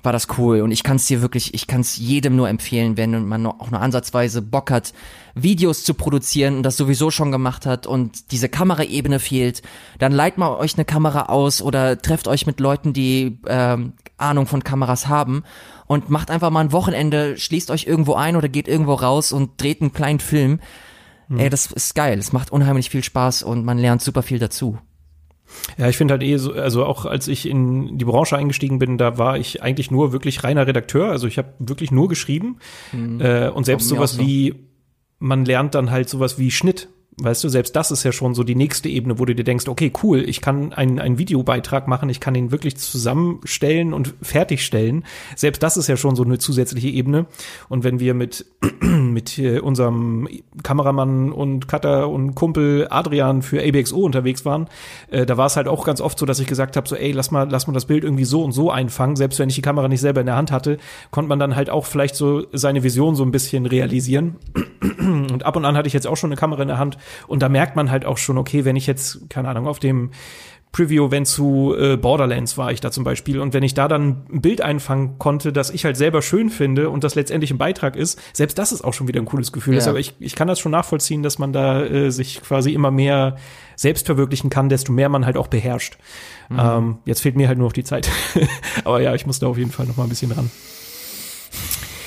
war das cool. Und ich kann es dir wirklich, ich kann es jedem nur empfehlen, wenn man auch nur ansatzweise Bock hat, Videos zu produzieren und das sowieso schon gemacht hat und diese Kameraebene fehlt, dann leiht mal euch eine Kamera aus oder trefft euch mit Leuten, die ähm, Ahnung von Kameras haben und macht einfach mal ein Wochenende, schließt euch irgendwo ein oder geht irgendwo raus und dreht einen kleinen Film. Mhm. Ey, das ist geil. Es macht unheimlich viel Spaß und man lernt super viel dazu. Ja, ich finde halt eh so, also auch als ich in die Branche eingestiegen bin, da war ich eigentlich nur wirklich reiner Redakteur. Also ich habe wirklich nur geschrieben. Mhm. Äh, und selbst sowas so. wie, man lernt dann halt sowas wie Schnitt. Weißt du, selbst das ist ja schon so die nächste Ebene, wo du dir denkst, okay, cool, ich kann einen, einen Videobeitrag machen, ich kann ihn wirklich zusammenstellen und fertigstellen. Selbst das ist ja schon so eine zusätzliche Ebene. Und wenn wir mit, mit unserem Kameramann und Cutter und Kumpel Adrian für ABXO unterwegs waren, äh, da war es halt auch ganz oft so, dass ich gesagt habe, so, ey, lass mal, lass mal das Bild irgendwie so und so einfangen. Selbst wenn ich die Kamera nicht selber in der Hand hatte, konnte man dann halt auch vielleicht so seine Vision so ein bisschen realisieren. Und ab und an hatte ich jetzt auch schon eine Kamera in der Hand und da merkt man halt auch schon, okay, wenn ich jetzt, keine Ahnung, auf dem Preview-Event zu äh, Borderlands war ich da zum Beispiel. Und wenn ich da dann ein Bild einfangen konnte, das ich halt selber schön finde und das letztendlich ein Beitrag ist, selbst das ist auch schon wieder ein cooles Gefühl. Ja. Deshalb ich, ich kann das schon nachvollziehen, dass man da äh, sich quasi immer mehr selbst verwirklichen kann, desto mehr man halt auch beherrscht. Mhm. Ähm, jetzt fehlt mir halt nur noch die Zeit. Aber ja, ich muss da auf jeden Fall noch mal ein bisschen ran.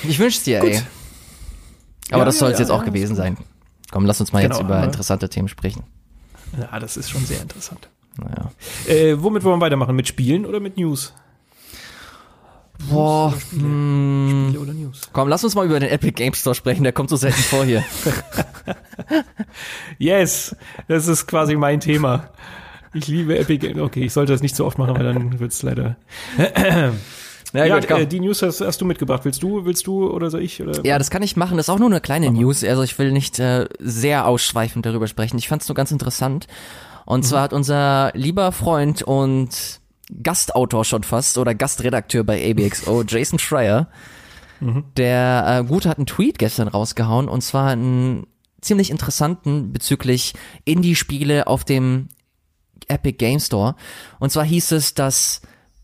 Ich wünsch's dir, Gut. ey. Aber ja, das soll es ja, jetzt auch gewesen sein. Komm, lass uns mal genau, jetzt über interessante Themen sprechen. Ja, das ist schon sehr interessant. Naja. Äh, womit wollen wir weitermachen? Mit Spielen oder mit News? Boah, Spiele? hm, Spiele oder News? komm, lass uns mal über den Epic Game Store sprechen, der kommt so selten vor hier. Yes, das ist quasi mein Thema. Ich liebe Epic Games. Okay, ich sollte das nicht so oft machen, weil dann wird's leider. Ja, Ja, gut, äh, die News hast, hast du mitgebracht. Willst du, willst du oder soll ich? Oder? Ja, das kann ich machen. Das ist auch nur eine kleine News. Also ich will nicht äh, sehr ausschweifend darüber sprechen. Ich fand es nur ganz interessant. Und zwar hat unser lieber Freund und Gastautor schon fast oder Gastredakteur bei ABXO, Jason Schreier, der äh, gut hat einen Tweet gestern rausgehauen und zwar einen ziemlich interessanten bezüglich Indie-Spiele auf dem Epic Game Store. Und zwar hieß es, dass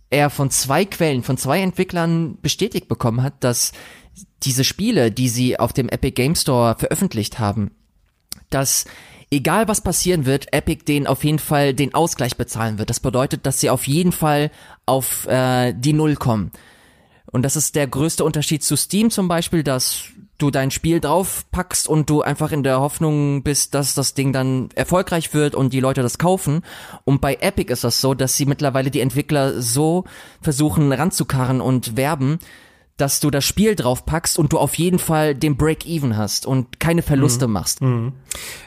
er von zwei Quellen, von zwei Entwicklern bestätigt bekommen hat, dass diese Spiele, die sie auf dem Epic Game Store veröffentlicht haben, dass egal was passieren wird, Epic denen auf jeden Fall den Ausgleich bezahlen wird. Das bedeutet, dass sie auf jeden Fall auf äh, die Null kommen. Und das ist der größte Unterschied zu Steam zum Beispiel, dass du dein Spiel draufpackst und du einfach in der Hoffnung bist, dass das Ding dann erfolgreich wird und die Leute das kaufen. Und bei Epic ist das so, dass sie mittlerweile die Entwickler so versuchen ranzukarren und werben, dass du das Spiel draufpackst und du auf jeden Fall den Break-Even hast und keine Verluste machst.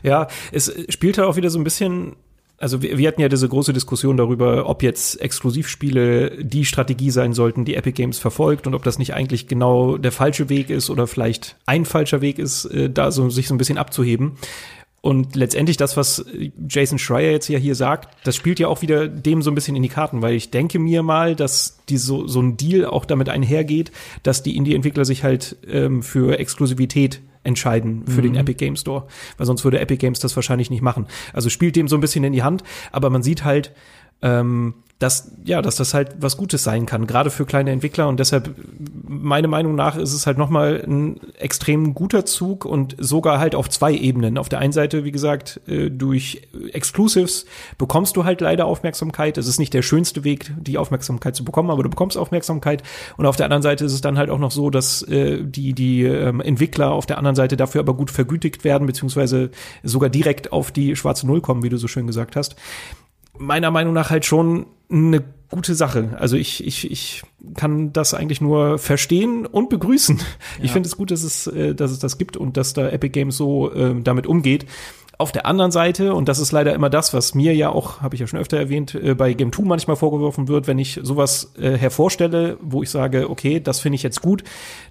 Ja, es spielt halt auch wieder so ein bisschen. Also wir, wir hatten ja diese große Diskussion darüber, ob jetzt Exklusivspiele die Strategie sein sollten, die Epic Games verfolgt und ob das nicht eigentlich genau der falsche Weg ist oder vielleicht ein falscher Weg ist, äh, da so sich so ein bisschen abzuheben. Und letztendlich das, was Jason Schreier jetzt ja hier sagt, das spielt ja auch wieder dem so ein bisschen in die Karten, weil ich denke mir mal, dass die so, so ein Deal auch damit einhergeht, dass die Indie-Entwickler sich halt ähm, für Exklusivität entscheiden für den Epic Game Store, weil sonst würde Epic Games das wahrscheinlich nicht machen. Also spielt dem so ein bisschen in die Hand, aber man sieht halt, ähm, dass ja, dass das halt was Gutes sein kann, gerade für kleine Entwickler und deshalb meiner Meinung nach ist es halt noch mal ein extrem guter Zug und sogar halt auf zwei Ebenen. Auf der einen Seite, wie gesagt, äh, durch Exclusives bekommst du halt leider Aufmerksamkeit. Es ist nicht der schönste Weg, die Aufmerksamkeit zu bekommen, aber du bekommst Aufmerksamkeit. Und auf der anderen Seite ist es dann halt auch noch so, dass äh, die die ähm, Entwickler auf der anderen Seite dafür aber gut vergütigt werden beziehungsweise sogar direkt auf die schwarze Null kommen, wie du so schön gesagt hast meiner Meinung nach halt schon eine gute Sache. Also ich, ich, ich kann das eigentlich nur verstehen und begrüßen. Ich finde es gut, dass es, äh, dass es das gibt und dass da Epic Games so äh, damit umgeht. Auf der anderen Seite, und das ist leider immer das, was mir ja auch, habe ich ja schon öfter erwähnt, äh, bei Game 2 manchmal vorgeworfen wird, wenn ich sowas äh, hervorstelle, wo ich sage, okay, das finde ich jetzt gut,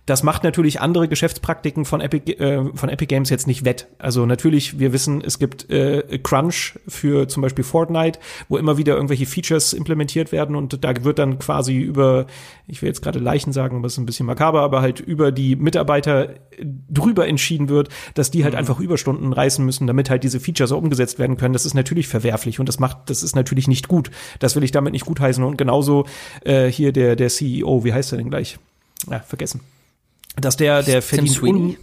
das macht natürlich andere Geschäftspraktiken von Epic, äh, von Epic Games jetzt nicht wett. Also natürlich, wir wissen, es gibt äh, Crunch für zum Beispiel Fortnite, wo immer wieder irgendwelche Features implementiert werden und da wird dann quasi über, ich will jetzt gerade Leichen sagen, aber ist ein bisschen makaber, aber halt über die Mitarbeiter drüber entschieden wird, dass die halt einfach Überstunden reißen müssen, damit halt diese Features auch umgesetzt werden können. Das ist natürlich verwerflich und das macht, das ist natürlich nicht gut. Das will ich damit nicht gutheißen und genauso äh, hier der der CEO, wie heißt er denn gleich? Ja, vergessen dass der, der verdient Sweeney? un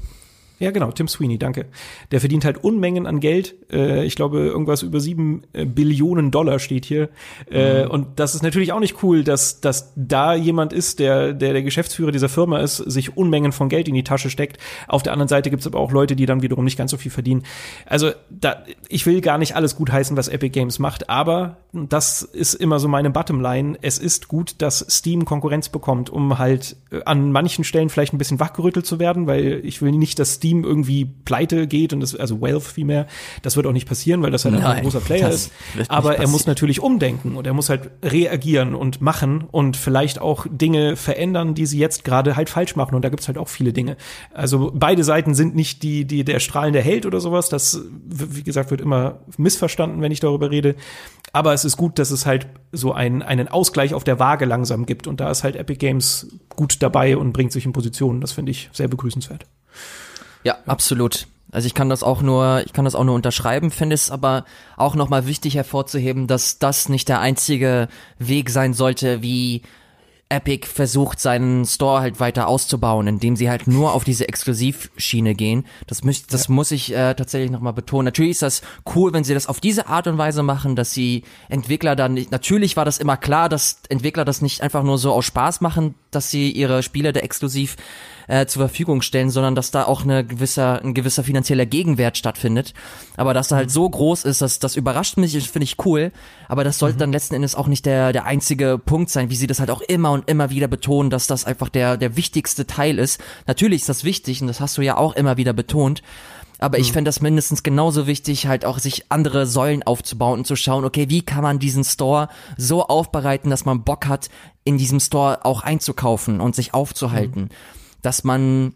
ja, genau, Tim Sweeney, danke. Der verdient halt Unmengen an Geld. Äh, ich glaube, irgendwas über sieben äh, Billionen Dollar steht hier. Äh, und das ist natürlich auch nicht cool, dass, dass da jemand ist, der, der der Geschäftsführer dieser Firma ist, sich Unmengen von Geld in die Tasche steckt. Auf der anderen Seite gibt's aber auch Leute, die dann wiederum nicht ganz so viel verdienen. Also da, ich will gar nicht alles gut heißen, was Epic Games macht, aber das ist immer so meine Bottomline. Es ist gut, dass Steam Konkurrenz bekommt, um halt äh, an manchen Stellen vielleicht ein bisschen wachgerüttelt zu werden, weil ich will nicht, dass Steam irgendwie pleite geht und das, also Valve vielmehr, das wird auch nicht passieren, weil das halt einfach ein Nein, großer Player ist. Aber er muss natürlich umdenken und er muss halt reagieren und machen und vielleicht auch Dinge verändern, die sie jetzt gerade halt falsch machen. Und da gibt's halt auch viele Dinge. Also beide Seiten sind nicht die, die der strahlende Held oder sowas. Das, wie gesagt, wird immer missverstanden, wenn ich darüber rede. Aber es ist gut, dass es halt so einen, einen Ausgleich auf der Waage langsam gibt. Und da ist halt Epic Games gut dabei und bringt sich in Positionen. Das finde ich sehr begrüßenswert. Ja, absolut. Also ich kann das auch nur, ich kann das auch nur unterschreiben, finde es aber auch nochmal wichtig hervorzuheben, dass das nicht der einzige Weg sein sollte, wie Epic versucht, seinen Store halt weiter auszubauen, indem sie halt nur auf diese Exklusivschiene gehen. Das, müß, das muss ich äh, tatsächlich nochmal betonen. Natürlich ist das cool, wenn sie das auf diese Art und Weise machen, dass sie Entwickler dann nicht, natürlich war das immer klar, dass Entwickler das nicht einfach nur so aus Spaß machen, dass sie ihre Spiele da exklusiv äh, zur Verfügung stellen, sondern dass da auch eine gewisser, ein gewisser finanzieller Gegenwert stattfindet. Aber dass er halt so groß ist, dass das überrascht mich, finde ich cool. Aber das sollte mhm. dann letzten Endes auch nicht der, der einzige Punkt sein, wie sie das halt auch immer und immer wieder betonen, dass das einfach der, der wichtigste Teil ist. Natürlich ist das wichtig und das hast du ja auch immer wieder betont. Aber ich mhm. fände das mindestens genauso wichtig, halt auch sich andere Säulen aufzubauen und zu schauen, okay, wie kann man diesen Store so aufbereiten, dass man Bock hat, in diesem Store auch einzukaufen und sich aufzuhalten. Mhm. Dass man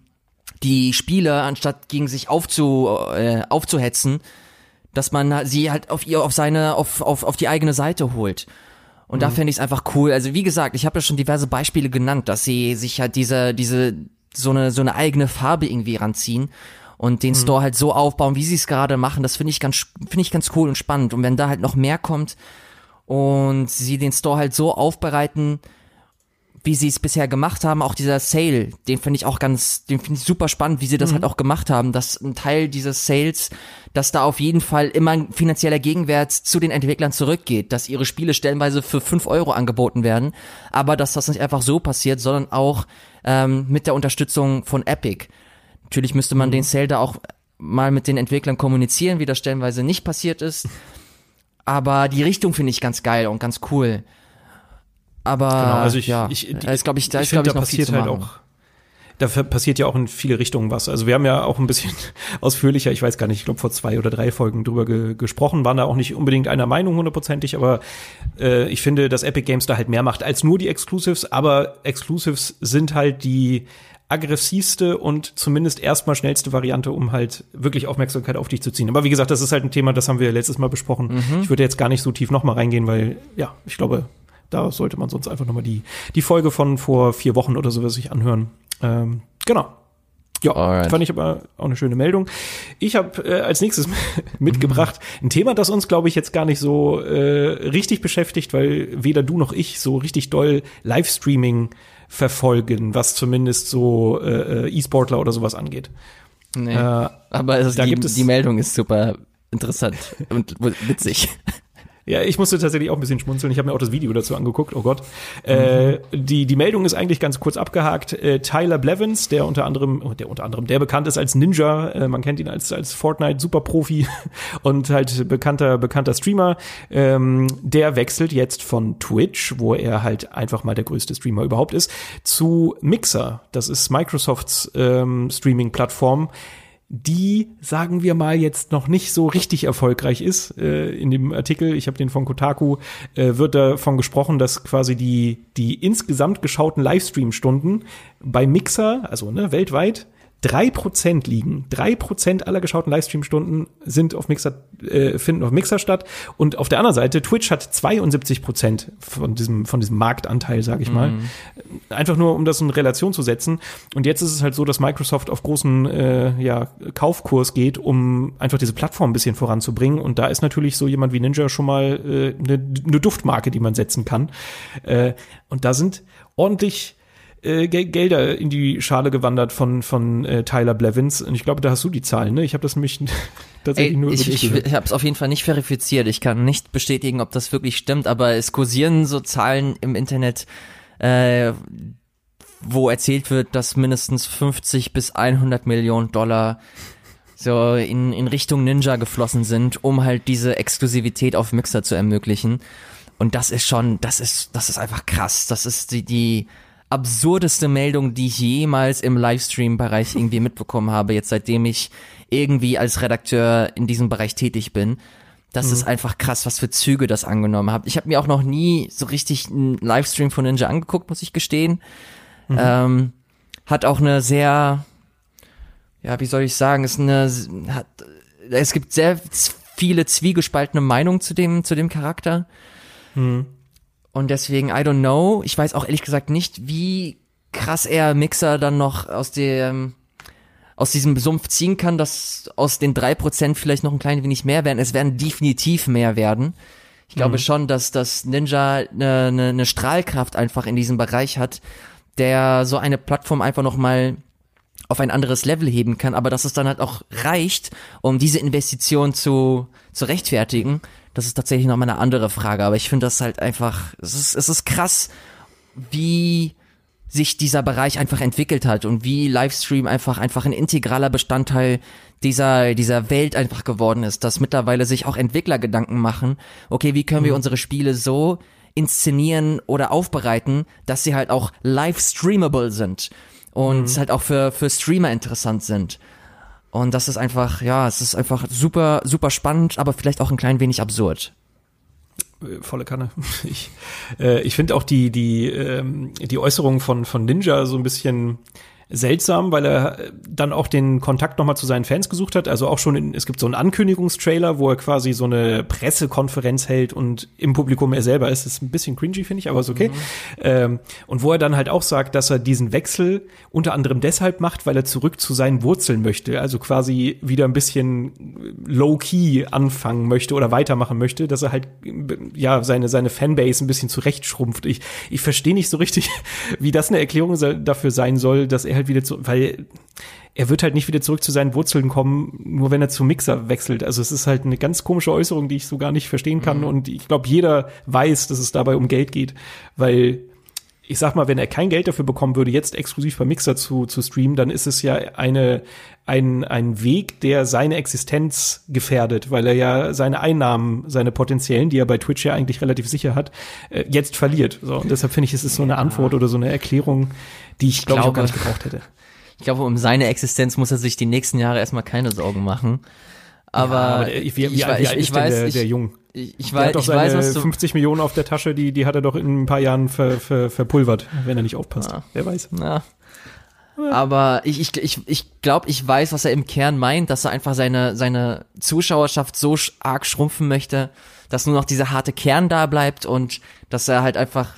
die Spiele, anstatt gegen sich aufzu, äh, aufzuhetzen, dass man sie halt auf ihr, auf seine, auf, auf, auf die eigene Seite holt. Und mhm. da fände ich es einfach cool. Also wie gesagt, ich habe ja schon diverse Beispiele genannt, dass sie sich halt diese, diese, so eine, so eine eigene Farbe irgendwie ranziehen und den mhm. Store halt so aufbauen, wie sie es gerade machen, das finde ich ganz, finde ich ganz cool und spannend. Und wenn da halt noch mehr kommt und sie den Store halt so aufbereiten, wie sie es bisher gemacht haben, auch dieser Sale, den finde ich auch ganz, den finde ich super spannend, wie sie das mhm. halt auch gemacht haben, dass ein Teil dieses Sales, dass da auf jeden Fall immer ein finanzieller Gegenwert zu den Entwicklern zurückgeht, dass ihre Spiele stellenweise für fünf Euro angeboten werden, aber dass das nicht einfach so passiert, sondern auch ähm, mit der Unterstützung von Epic. Natürlich müsste man mhm. den Sale da auch mal mit den Entwicklern kommunizieren, wie das stellenweise nicht passiert ist. Aber die Richtung finde ich ganz geil und ganz cool. Aber genau, also ich, ja, ich, die, da ist glaube ich, da ich ist glaube ich noch passiert viel zu halt auch da passiert ja auch in viele Richtungen was. Also wir haben ja auch ein bisschen ausführlicher, ich weiß gar nicht, ich glaube vor zwei oder drei Folgen drüber ge gesprochen, waren da auch nicht unbedingt einer Meinung hundertprozentig, aber äh, ich finde, dass Epic Games da halt mehr macht als nur die Exclusives, aber Exclusives sind halt die aggressivste und zumindest erstmal schnellste Variante, um halt wirklich Aufmerksamkeit auf dich zu ziehen. Aber wie gesagt, das ist halt ein Thema, das haben wir letztes Mal besprochen. Mhm. Ich würde jetzt gar nicht so tief nochmal reingehen, weil ja, ich glaube, da sollte man sonst einfach nochmal die, die Folge von vor vier Wochen oder sowas sich anhören. Ähm, genau. Ja, Alright. fand ich aber auch eine schöne Meldung. Ich habe äh, als nächstes mitgebracht ein Thema, das uns, glaube ich, jetzt gar nicht so äh, richtig beschäftigt, weil weder du noch ich so richtig doll Livestreaming verfolgen, was zumindest so äh, äh, E-Sportler oder sowas angeht. Nee, äh, aber also da die, gibt es die Meldung ist super interessant und witzig. Ja, ich musste tatsächlich auch ein bisschen schmunzeln. Ich habe mir auch das Video dazu angeguckt. Oh Gott. Mhm. Äh, die, die Meldung ist eigentlich ganz kurz abgehakt. Äh, Tyler Blevins, der unter anderem, oh, der unter anderem, der bekannt ist als Ninja, äh, man kennt ihn als, als Fortnite Superprofi und halt bekannter, bekannter Streamer, ähm, der wechselt jetzt von Twitch, wo er halt einfach mal der größte Streamer überhaupt ist, zu Mixer. Das ist Microsofts ähm, Streaming-Plattform die, sagen wir mal, jetzt noch nicht so richtig erfolgreich ist. Äh, in dem Artikel, ich habe den von Kotaku, äh, wird davon gesprochen, dass quasi die, die insgesamt geschauten Livestream-Stunden bei Mixer, also ne, weltweit, drei Prozent liegen. Drei Prozent aller geschauten Livestream-Stunden sind auf Mixer, äh, finden auf Mixer statt. Und auf der anderen Seite, Twitch hat 72 Prozent von diesem, von diesem Marktanteil, sage ich mal. Mhm. Einfach nur, um das in Relation zu setzen. Und jetzt ist es halt so, dass Microsoft auf großen äh, ja, Kaufkurs geht, um einfach diese Plattform ein bisschen voranzubringen. Und da ist natürlich so jemand wie Ninja schon mal äh, eine, eine Duftmarke, die man setzen kann. Äh, und da sind ordentlich äh, Gelder in die Schale gewandert von von äh, Tyler Blevins und ich glaube, da hast du die Zahlen, ne? Ich habe das nämlich tatsächlich Ey, nur ich, ich, ich habe es auf jeden Fall nicht verifiziert. Ich kann nicht bestätigen, ob das wirklich stimmt, aber es kursieren so Zahlen im Internet, äh, wo erzählt wird, dass mindestens 50 bis 100 Millionen Dollar so in, in Richtung Ninja geflossen sind, um halt diese Exklusivität auf Mixer zu ermöglichen. Und das ist schon, das ist, das ist einfach krass. Das ist die, die absurdeste Meldung, die ich jemals im Livestream-Bereich irgendwie mitbekommen habe, jetzt seitdem ich irgendwie als Redakteur in diesem Bereich tätig bin. Das mhm. ist einfach krass, was für Züge das angenommen hat. Ich habe mir auch noch nie so richtig einen Livestream von Ninja angeguckt, muss ich gestehen. Mhm. Ähm, hat auch eine sehr, ja, wie soll ich sagen, ist eine, hat, es gibt sehr viele zwiegespaltene Meinungen zu dem, zu dem Charakter. Mhm. Und deswegen, I don't know. Ich weiß auch ehrlich gesagt nicht, wie krass er Mixer dann noch aus dem, aus diesem Sumpf ziehen kann, dass aus den drei Prozent vielleicht noch ein klein wenig mehr werden. Es werden definitiv mehr werden. Ich glaube mhm. schon, dass das Ninja eine, eine, eine Strahlkraft einfach in diesem Bereich hat, der so eine Plattform einfach noch mal auf ein anderes Level heben kann, aber dass es dann halt auch reicht, um diese Investition zu, zu rechtfertigen, das ist tatsächlich nochmal eine andere Frage, aber ich finde das halt einfach, es ist, es ist krass, wie sich dieser Bereich einfach entwickelt hat und wie Livestream einfach einfach ein integraler Bestandteil dieser dieser Welt einfach geworden ist, dass mittlerweile sich auch Entwickler Gedanken machen, okay, wie können wir unsere Spiele so inszenieren oder aufbereiten, dass sie halt auch live streamable sind und halt auch für für Streamer interessant sind. Und das ist einfach, ja, es ist einfach super, super spannend, aber vielleicht auch ein klein wenig absurd. Äh, volle Kanne. Ich, äh, ich finde auch die, die, ähm, die Äußerung von, von Ninja so ein bisschen seltsam, weil er äh, dann auch den Kontakt nochmal zu seinen Fans gesucht hat. Also auch schon, in, es gibt so einen Ankündigungstrailer, wo er quasi so eine Pressekonferenz hält und im Publikum er selber ist. Das ist ein bisschen cringy, finde ich, aber ist okay. Mhm. Ähm, und wo er dann halt auch sagt, dass er diesen Wechsel unter anderem deshalb macht, weil er zurück zu seinen Wurzeln möchte. Also quasi wieder ein bisschen low-key anfangen möchte oder weitermachen möchte, dass er halt ja seine, seine Fanbase ein bisschen zurechtschrumpft. Ich, ich verstehe nicht so richtig, wie das eine Erklärung dafür sein soll, dass er halt halt wieder zu, weil er wird halt nicht wieder zurück zu seinen Wurzeln kommen, nur wenn er zum Mixer wechselt. Also es ist halt eine ganz komische Äußerung, die ich so gar nicht verstehen kann. Mhm. Und ich glaube, jeder weiß, dass es dabei um Geld geht, weil ich sag mal, wenn er kein Geld dafür bekommen würde, jetzt exklusiv beim Mixer zu, zu streamen, dann ist es ja eine, ein, ein Weg, der seine Existenz gefährdet, weil er ja seine Einnahmen, seine potenziellen, die er bei Twitch ja eigentlich relativ sicher hat, äh, jetzt verliert. So, und deshalb finde ich, es ist so eine Antwort oder so eine Erklärung, die ich, glaube ich, auch gar nicht gebraucht hätte. Ich glaube, um seine Existenz muss er sich die nächsten Jahre erstmal keine Sorgen machen. Aber, ja, aber ich, wie, wie, ich, wie, ich, ich weiß, der, der Jung? Ich, ich weiß, ich weiß, was du 50 Millionen auf der Tasche, die, die hat er doch in ein paar Jahren ver, ver, verpulvert, wenn er nicht aufpasst. Ja. Wer weiß. Ja. Aber ich, ich, ich, ich glaube, ich weiß, was er im Kern meint, dass er einfach seine, seine Zuschauerschaft so arg schrumpfen möchte, dass nur noch dieser harte Kern da bleibt und dass er halt einfach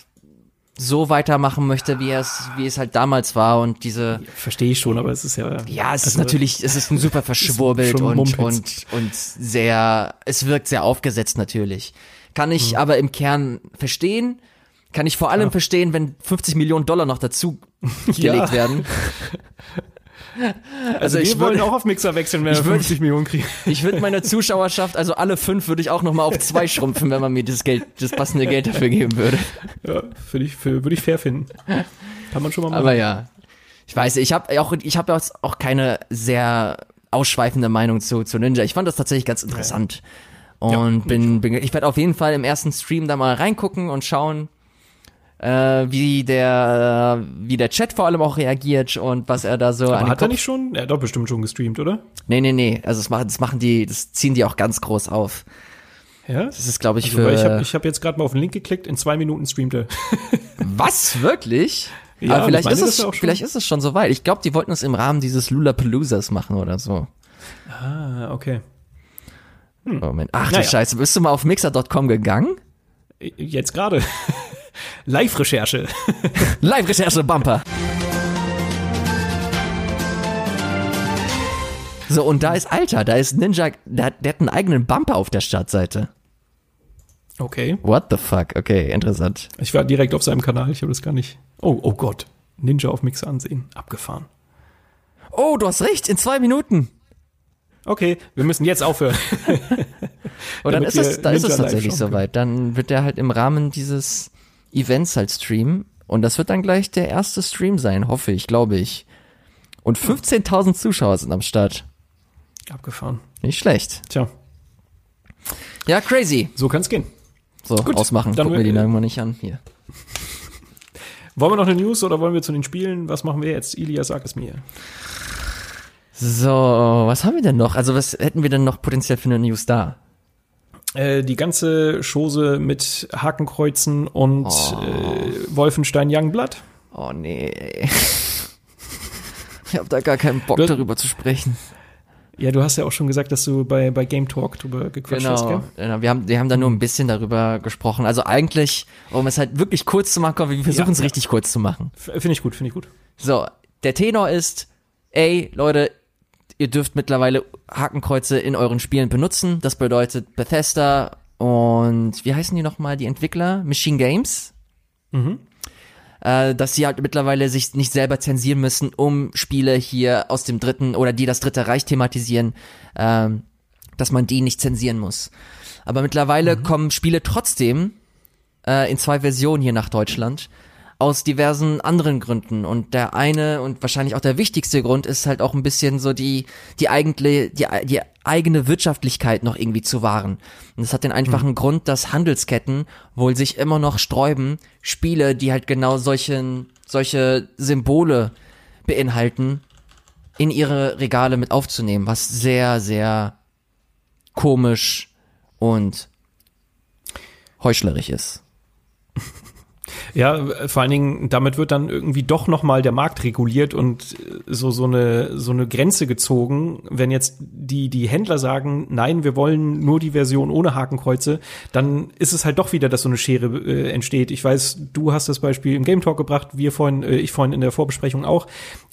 so weitermachen möchte, wie es, wie es halt damals war und diese. Verstehe ich schon, aber es ist ja. Ja, es also, ist natürlich, es ist ein super verschwurbelt und, und, und sehr, es wirkt sehr aufgesetzt natürlich. Kann ich hm. aber im Kern verstehen. Kann ich vor allem ja. verstehen, wenn 50 Millionen Dollar noch dazu gelegt ja. werden. Also, also ich wollen auch auf Mixer wechseln, wenn wir 50 Millionen kriegen. Ich würde meiner Zuschauerschaft, also alle fünf, würde ich auch noch mal auf zwei schrumpfen, wenn man mir das Geld, das passende Geld dafür geben würde. Ja, finde ich, würde ich fair finden. Kann man schon mal machen. Aber ja, ich weiß, ich habe auch, ich habe auch keine sehr ausschweifende Meinung zu, zu Ninja. Ich fand das tatsächlich ganz interessant. Ja. Und ja, bin, bin, ich werde auf jeden Fall im ersten Stream da mal reingucken und schauen, äh, wie der äh, wie der Chat vor allem auch reagiert und was er da so Aber hat er nicht schon? Er hat doch bestimmt schon gestreamt, oder? Nee, nee, nee, also das machen das machen die das ziehen die auch ganz groß auf. Ja? Das ist glaube ich also, für ich habe ich hab jetzt gerade mal auf den Link geklickt, in zwei Minuten streamt er. was wirklich? Ja, Aber vielleicht ist es vielleicht ist es schon soweit. Ich glaube, die wollten es im Rahmen dieses Lulapaloozas machen oder so. Ah, okay. Hm. Moment. Ach naja. du Scheiße, bist du mal auf mixer.com gegangen? Jetzt gerade. Live-Recherche. Live-Recherche Bumper. So, und da ist Alter, da ist Ninja, der, der hat einen eigenen Bumper auf der Startseite. Okay. What the fuck? Okay, interessant. Ich war direkt auf seinem Kanal, ich habe das gar nicht. Oh, oh Gott. Ninja auf Mixer ansehen. Abgefahren. Oh, du hast recht, in zwei Minuten. Okay, wir müssen jetzt aufhören. Und dann ist es, da ist es tatsächlich soweit. Dann wird der halt im Rahmen dieses Events halt streamen. Und das wird dann gleich der erste Stream sein, hoffe ich, glaube ich. Und 15.000 Zuschauer sind am Start. Abgefahren. Nicht schlecht. Tja. Ja, crazy. So kann's gehen. So, Gut, ausmachen. Dann Gucken wir die äh, mal nicht an. Hier. Wollen wir noch eine News oder wollen wir zu den Spielen? Was machen wir jetzt? Ilya, sag es mir. So, was haben wir denn noch? Also, was hätten wir denn noch potenziell für eine News da? Äh, die ganze Chose mit Hakenkreuzen und oh. äh, Wolfenstein Youngblood. Oh nee. ich habe da gar keinen Bock du, darüber zu sprechen. Ja, du hast ja auch schon gesagt, dass du bei, bei Game Talk drüber gequatscht genau, hast, gell? Genau, wir haben, wir haben da nur ein bisschen darüber gesprochen. Also eigentlich, um es halt wirklich kurz zu machen, wir versuchen es ja, richtig kurz zu machen. Finde ich gut, finde ich gut. So, der Tenor ist, ey, Leute, ihr dürft mittlerweile Hakenkreuze in euren Spielen benutzen. Das bedeutet Bethesda und wie heißen die nochmal, die Entwickler? Machine Games. Mhm. Äh, dass sie halt mittlerweile sich nicht selber zensieren müssen, um Spiele hier aus dem dritten oder die das dritte Reich thematisieren, äh, dass man die nicht zensieren muss. Aber mittlerweile mhm. kommen Spiele trotzdem äh, in zwei Versionen hier nach Deutschland. Aus diversen anderen Gründen. Und der eine und wahrscheinlich auch der wichtigste Grund ist halt auch ein bisschen so die, die eigene, die, die eigene Wirtschaftlichkeit noch irgendwie zu wahren. Und das hat den einfachen mhm. Grund, dass Handelsketten wohl sich immer noch sträuben, Spiele, die halt genau solchen, solche Symbole beinhalten, in ihre Regale mit aufzunehmen, was sehr, sehr komisch und heuchlerisch ist. Ja, vor allen Dingen, damit wird dann irgendwie doch nochmal der Markt reguliert und so, so eine, so eine Grenze gezogen. Wenn jetzt die, die Händler sagen, nein, wir wollen nur die Version ohne Hakenkreuze, dann ist es halt doch wieder, dass so eine Schere äh, entsteht. Ich weiß, du hast das Beispiel im Game Talk gebracht, wir vorhin, äh, ich vorhin in der Vorbesprechung auch.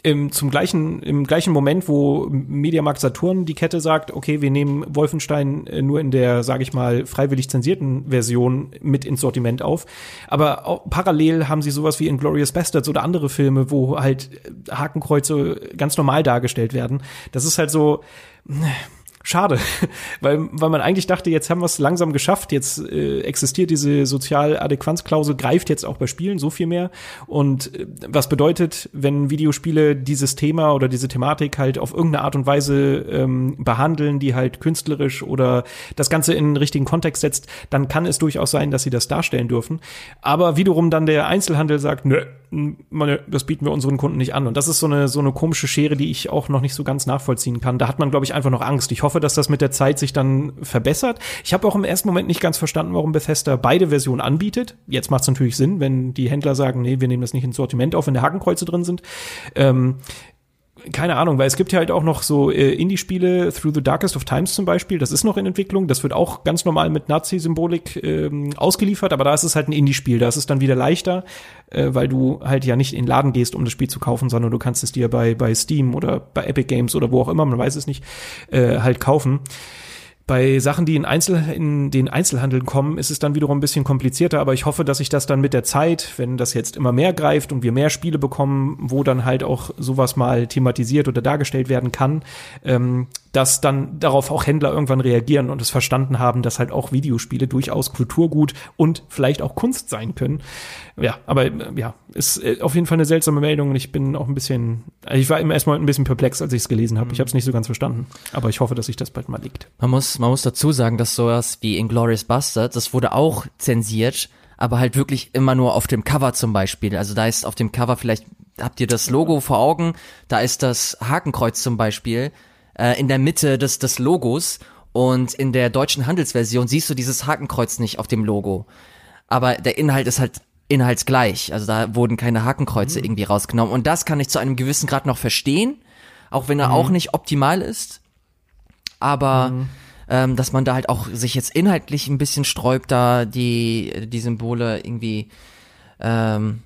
Im, zum gleichen, im gleichen Moment, wo Mediamarkt Saturn die Kette sagt, okay, wir nehmen Wolfenstein äh, nur in der, sage ich mal, freiwillig zensierten Version mit ins Sortiment auf. Aber auch parallel haben sie sowas wie Inglorious Bastards oder andere Filme, wo halt Hakenkreuze ganz normal dargestellt werden. Das ist halt so schade, weil, weil man eigentlich dachte, jetzt haben wir es langsam geschafft, jetzt äh, existiert diese Sozialadäquanzklausel, greift jetzt auch bei Spielen so viel mehr. Und äh, was bedeutet, wenn Videospiele dieses Thema oder diese Thematik halt auf irgendeine Art und Weise ähm, behandeln, die halt künstlerisch oder das Ganze in den richtigen Kontext setzt, dann kann es durchaus sein, dass sie das darstellen dürfen. Aber wiederum dann der Einzelhandel sagt, nö, das bieten wir unseren Kunden nicht an. Und das ist so eine, so eine komische Schere, die ich auch noch nicht so ganz nachvollziehen kann. Da hat man, glaube ich, einfach noch Angst. Ich hoffe, dass das mit der Zeit sich dann verbessert. Ich habe auch im ersten Moment nicht ganz verstanden, warum Bethesda beide Versionen anbietet. Jetzt macht es natürlich Sinn, wenn die Händler sagen, nee, wir nehmen das nicht ins Sortiment auf, wenn der Hakenkreuze drin sind. Ähm, keine Ahnung, weil es gibt ja halt auch noch so äh, Indie-Spiele, Through the Darkest of Times zum Beispiel, das ist noch in Entwicklung, das wird auch ganz normal mit Nazi-Symbolik ähm, ausgeliefert, aber da ist es halt ein Indie-Spiel, da ist es dann wieder leichter, äh, weil du halt ja nicht in den Laden gehst, um das Spiel zu kaufen, sondern du kannst es dir bei, bei Steam oder bei Epic Games oder wo auch immer, man weiß es nicht, äh, halt kaufen. Bei Sachen, die in, Einzel in den Einzelhandel kommen, ist es dann wiederum ein bisschen komplizierter, aber ich hoffe, dass sich das dann mit der Zeit, wenn das jetzt immer mehr greift und wir mehr Spiele bekommen, wo dann halt auch sowas mal thematisiert oder dargestellt werden kann, ähm, dass dann darauf auch Händler irgendwann reagieren und es verstanden haben, dass halt auch Videospiele durchaus Kulturgut und vielleicht auch Kunst sein können. Ja, aber äh, ja, ist äh, auf jeden Fall eine seltsame Meldung und ich bin auch ein bisschen, also ich war immer erstmal ein bisschen perplex, als ich es gelesen habe. Ich habe es nicht so ganz verstanden, aber ich hoffe, dass sich das bald mal liegt. Man muss, man muss dazu sagen, dass sowas wie Inglourious Bastard, das wurde auch zensiert, aber halt wirklich immer nur auf dem Cover zum Beispiel. Also da ist auf dem Cover vielleicht habt ihr das Logo vor Augen, da ist das Hakenkreuz zum Beispiel äh, in der Mitte des, des Logos und in der deutschen Handelsversion siehst du dieses Hakenkreuz nicht auf dem Logo. Aber der Inhalt ist halt inhaltsgleich. Also da wurden keine Hakenkreuze mhm. irgendwie rausgenommen. Und das kann ich zu einem gewissen Grad noch verstehen, auch wenn er mhm. auch nicht optimal ist. Aber mhm. ähm, dass man da halt auch sich jetzt inhaltlich ein bisschen sträubt, da die, die Symbole irgendwie ähm,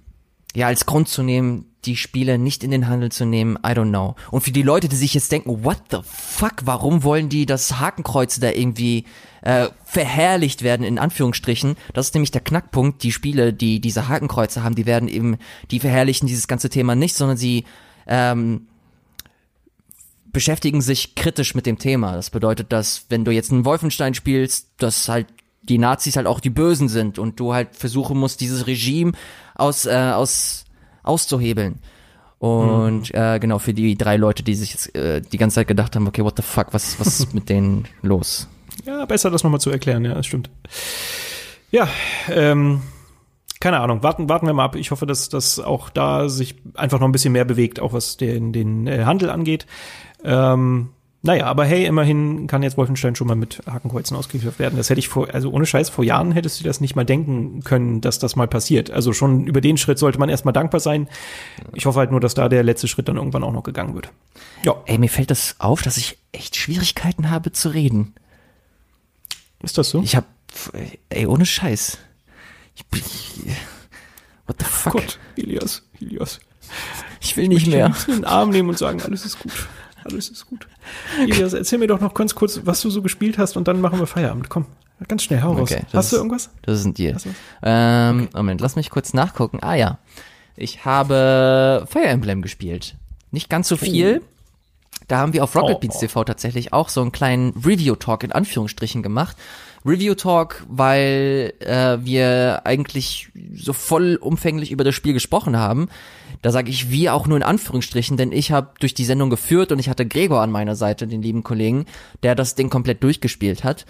ja als Grund zu nehmen, die Spiele nicht in den Handel zu nehmen, I don't know. Und für die Leute, die sich jetzt denken, what the fuck, warum wollen die das Hakenkreuz da irgendwie äh, verherrlicht werden, in Anführungsstrichen, das ist nämlich der Knackpunkt, die Spiele, die diese Hakenkreuze haben, die werden eben, die verherrlichen dieses ganze Thema nicht, sondern sie ähm, beschäftigen sich kritisch mit dem Thema. Das bedeutet, dass wenn du jetzt einen Wolfenstein spielst, dass halt die Nazis halt auch die Bösen sind und du halt versuchen musst, dieses Regime aus, äh, aus auszuhebeln. Und mhm. äh, genau, für die drei Leute, die sich jetzt äh, die ganze Zeit gedacht haben, okay, what the fuck, was, was ist mit denen los? Ja, besser das nochmal zu erklären, ja, das stimmt. Ja, ähm, keine Ahnung, warten, warten wir mal ab. Ich hoffe, dass das auch da sich einfach noch ein bisschen mehr bewegt, auch was den, den äh, Handel angeht. Ähm, naja, aber hey, immerhin kann jetzt Wolfenstein schon mal mit Hakenkreuzen ausgeliefert werden. Das hätte ich vor, also ohne Scheiß, vor Jahren hättest du das nicht mal denken können, dass das mal passiert. Also schon über den Schritt sollte man erstmal dankbar sein. Ich hoffe halt nur, dass da der letzte Schritt dann irgendwann auch noch gegangen wird. Ja. Ey, mir fällt das auf, dass ich echt Schwierigkeiten habe zu reden. Ist das so? Ich hab, ey, ohne Scheiß. Ich bin, what the fuck? Gott, Ilias, Ilias. Ich will nicht ich mehr. Ich in den Arm nehmen und sagen, alles ist gut alles ist gut. Elias, erzähl mir doch noch ganz kurz, was du so gespielt hast und dann machen wir Feierabend. Komm, ganz schnell, hau raus. Okay, hast du irgendwas? Das ist ein Deal. Ähm, okay. Moment, lass mich kurz nachgucken. Ah ja, ich habe Fire Emblem gespielt. Nicht ganz so viel. Oh. Da haben wir auf Rocket Beans oh. TV tatsächlich auch so einen kleinen Review-Talk in Anführungsstrichen gemacht. Review Talk, weil äh, wir eigentlich so vollumfänglich über das Spiel gesprochen haben. Da sage ich wir auch nur in Anführungsstrichen, denn ich habe durch die Sendung geführt und ich hatte Gregor an meiner Seite, den lieben Kollegen, der das Ding komplett durchgespielt hat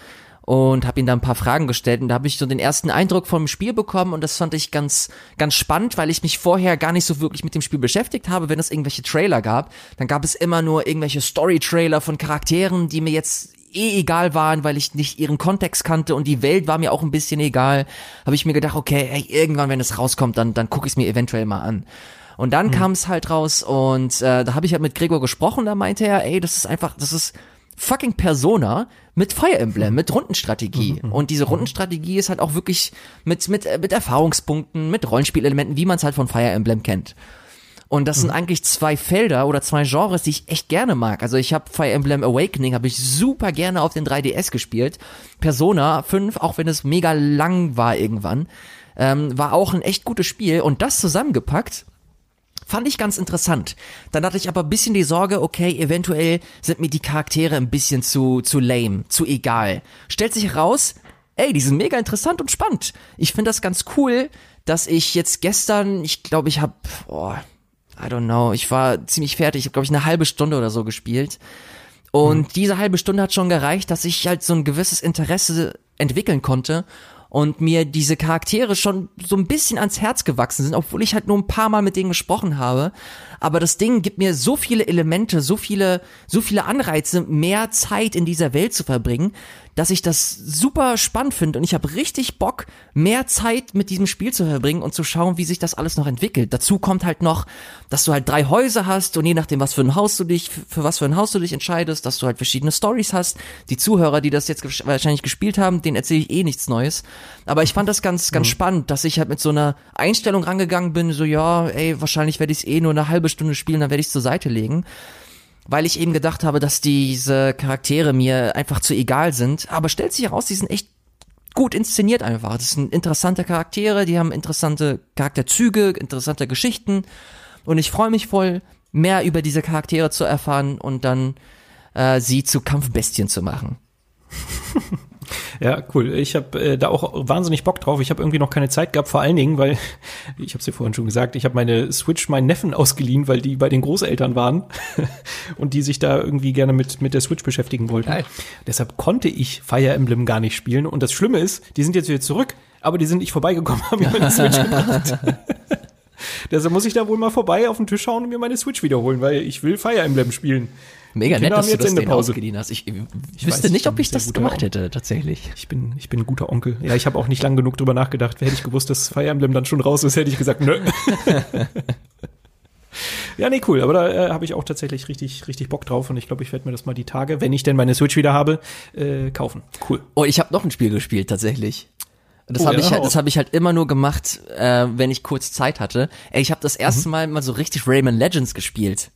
und habe ihm da ein paar Fragen gestellt und da habe ich so den ersten Eindruck vom Spiel bekommen und das fand ich ganz ganz spannend, weil ich mich vorher gar nicht so wirklich mit dem Spiel beschäftigt habe, wenn es irgendwelche Trailer gab, dann gab es immer nur irgendwelche Story Trailer von Charakteren, die mir jetzt eh egal waren, weil ich nicht ihren Kontext kannte und die Welt war mir auch ein bisschen egal, habe ich mir gedacht, okay, ey, irgendwann wenn es rauskommt, dann dann gucke ich es mir eventuell mal an. Und dann mhm. kam es halt raus und äh, da habe ich halt mit Gregor gesprochen, da meinte er, ey, das ist einfach, das ist fucking Persona mit Fire Emblem, mit Rundenstrategie. Mhm. Und diese Rundenstrategie ist halt auch wirklich mit, mit, mit Erfahrungspunkten, mit Rollenspielelementen, wie man es halt von Fire Emblem kennt. Und das sind mhm. eigentlich zwei Felder oder zwei Genres, die ich echt gerne mag. Also ich habe Fire Emblem Awakening, habe ich super gerne auf den 3DS gespielt. Persona 5, auch wenn es mega lang war irgendwann, ähm, war auch ein echt gutes Spiel. Und das zusammengepackt Fand ich ganz interessant. Dann hatte ich aber ein bisschen die Sorge, okay, eventuell sind mir die Charaktere ein bisschen zu, zu lame, zu egal. Stellt sich heraus, ey, die sind mega interessant und spannend. Ich finde das ganz cool, dass ich jetzt gestern, ich glaube, ich habe, oh, I don't know, ich war ziemlich fertig, ich habe, glaube ich, eine halbe Stunde oder so gespielt. Und mhm. diese halbe Stunde hat schon gereicht, dass ich halt so ein gewisses Interesse entwickeln konnte und mir diese Charaktere schon so ein bisschen ans Herz gewachsen sind, obwohl ich halt nur ein paar Mal mit denen gesprochen habe. Aber das Ding gibt mir so viele Elemente, so viele, so viele Anreize, mehr Zeit in dieser Welt zu verbringen, dass ich das super spannend finde und ich habe richtig Bock, mehr Zeit mit diesem Spiel zu verbringen und zu schauen, wie sich das alles noch entwickelt. Dazu kommt halt noch, dass du halt drei Häuser hast und je nachdem, was für ein Haus du dich, für was für ein Haus du dich entscheidest, dass du halt verschiedene Stories hast. Die Zuhörer, die das jetzt wahrscheinlich gespielt haben, denen erzähle ich eh nichts Neues. Aber ich fand das ganz, ganz mhm. spannend, dass ich halt mit so einer Einstellung rangegangen bin, so ja, ey, wahrscheinlich werde ich es eh nur eine halbe Stunde spielen, dann werde ich es zur Seite legen weil ich eben gedacht habe, dass diese Charaktere mir einfach zu egal sind. Aber stellt sich heraus, die sind echt gut inszeniert einfach. Das sind interessante Charaktere, die haben interessante Charakterzüge, interessante Geschichten. Und ich freue mich voll, mehr über diese Charaktere zu erfahren und dann äh, sie zu Kampfbestien zu machen. Ja, cool. Ich habe äh, da auch wahnsinnig Bock drauf. Ich habe irgendwie noch keine Zeit gehabt, vor allen Dingen, weil ich habe es dir vorhin schon gesagt, ich habe meine Switch meinen Neffen ausgeliehen, weil die bei den Großeltern waren und die sich da irgendwie gerne mit mit der Switch beschäftigen wollten. Geil. Deshalb konnte ich Fire Emblem gar nicht spielen und das Schlimme ist, die sind jetzt wieder zurück, aber die sind nicht vorbeigekommen, haben mir meine Switch gebracht. Deshalb muss ich da wohl mal vorbei auf den Tisch schauen und mir meine Switch wiederholen, weil ich will Fire Emblem spielen. Mega nett, dass du das denen ausgeliehen hast. Ich, ich, ich wüsste weiß, nicht, ob ich das gemacht hätte, tatsächlich. Ich bin, ich bin ein guter Onkel. Ja, ich habe auch nicht lang genug drüber nachgedacht. Hätte ich gewusst, dass Fire Emblem dann schon raus ist, hätte ich gesagt, nö. ja, nee, cool. Aber da äh, habe ich auch tatsächlich richtig, richtig Bock drauf und ich glaube, ich werde mir das mal die Tage, wenn ich denn meine Switch wieder habe, äh, kaufen. Cool. Oh, ich habe noch ein Spiel gespielt, tatsächlich. Das oh, habe ja, ich halt, das habe ich halt immer nur gemacht, äh, wenn ich kurz Zeit hatte. Ey, ich habe das erste mhm. Mal mal so richtig Rayman Legends gespielt.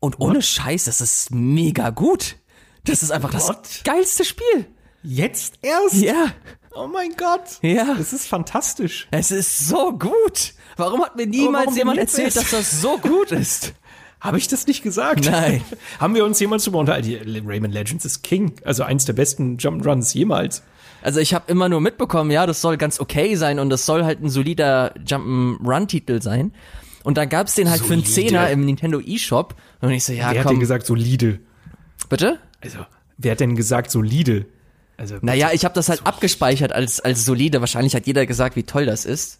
Und ohne What? Scheiß, das ist mega gut. Das ist einfach What? das geilste Spiel. Jetzt erst? Ja. Oh mein Gott. Ja. Das ist fantastisch. Es ist so gut. Warum hat mir niemals jemand erzählt, dass das so gut ist? Habe ich das nicht gesagt? Nein. Haben wir uns jemals drüber unterhalten? Rayman Legends ist King. Also eins der besten Jump'n'Runs jemals. Also ich habe immer nur mitbekommen, ja, das soll ganz okay sein und das soll halt ein solider Jump'n'Run-Titel sein. Und dann gab's den halt solide. für einen Zehner im Nintendo eShop. Und ich so, ja, wer komm. Wer hat denn gesagt solide? Bitte? Also, wer hat denn gesagt solide? Also, naja, ich habe das halt abgespeichert als, als solide. Wahrscheinlich hat jeder gesagt, wie toll das ist.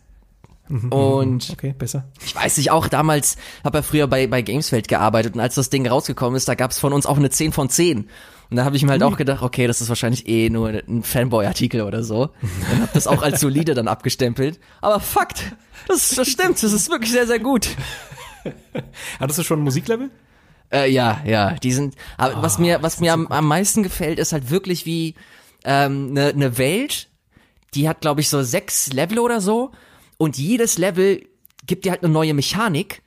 Mhm, und okay, besser. Ich weiß nicht, auch damals habe er früher bei, bei Gamesfeld gearbeitet und als das Ding rausgekommen ist, da gab's von uns auch eine 10 von 10. Und da habe ich mir halt auch gedacht, okay, das ist wahrscheinlich eh nur ein Fanboy-Artikel oder so. Und habe das auch als solide dann abgestempelt. Aber Fakt, das, das stimmt, das ist wirklich sehr, sehr gut. Hattest du schon ein Musiklevel? Äh, ja, ja, die sind. Aber oh, was mir, was mir am, am meisten gefällt, ist halt wirklich wie ähm, ne eine Welt, die hat, glaube ich, so sechs Level oder so. Und jedes Level gibt dir halt eine neue Mechanik.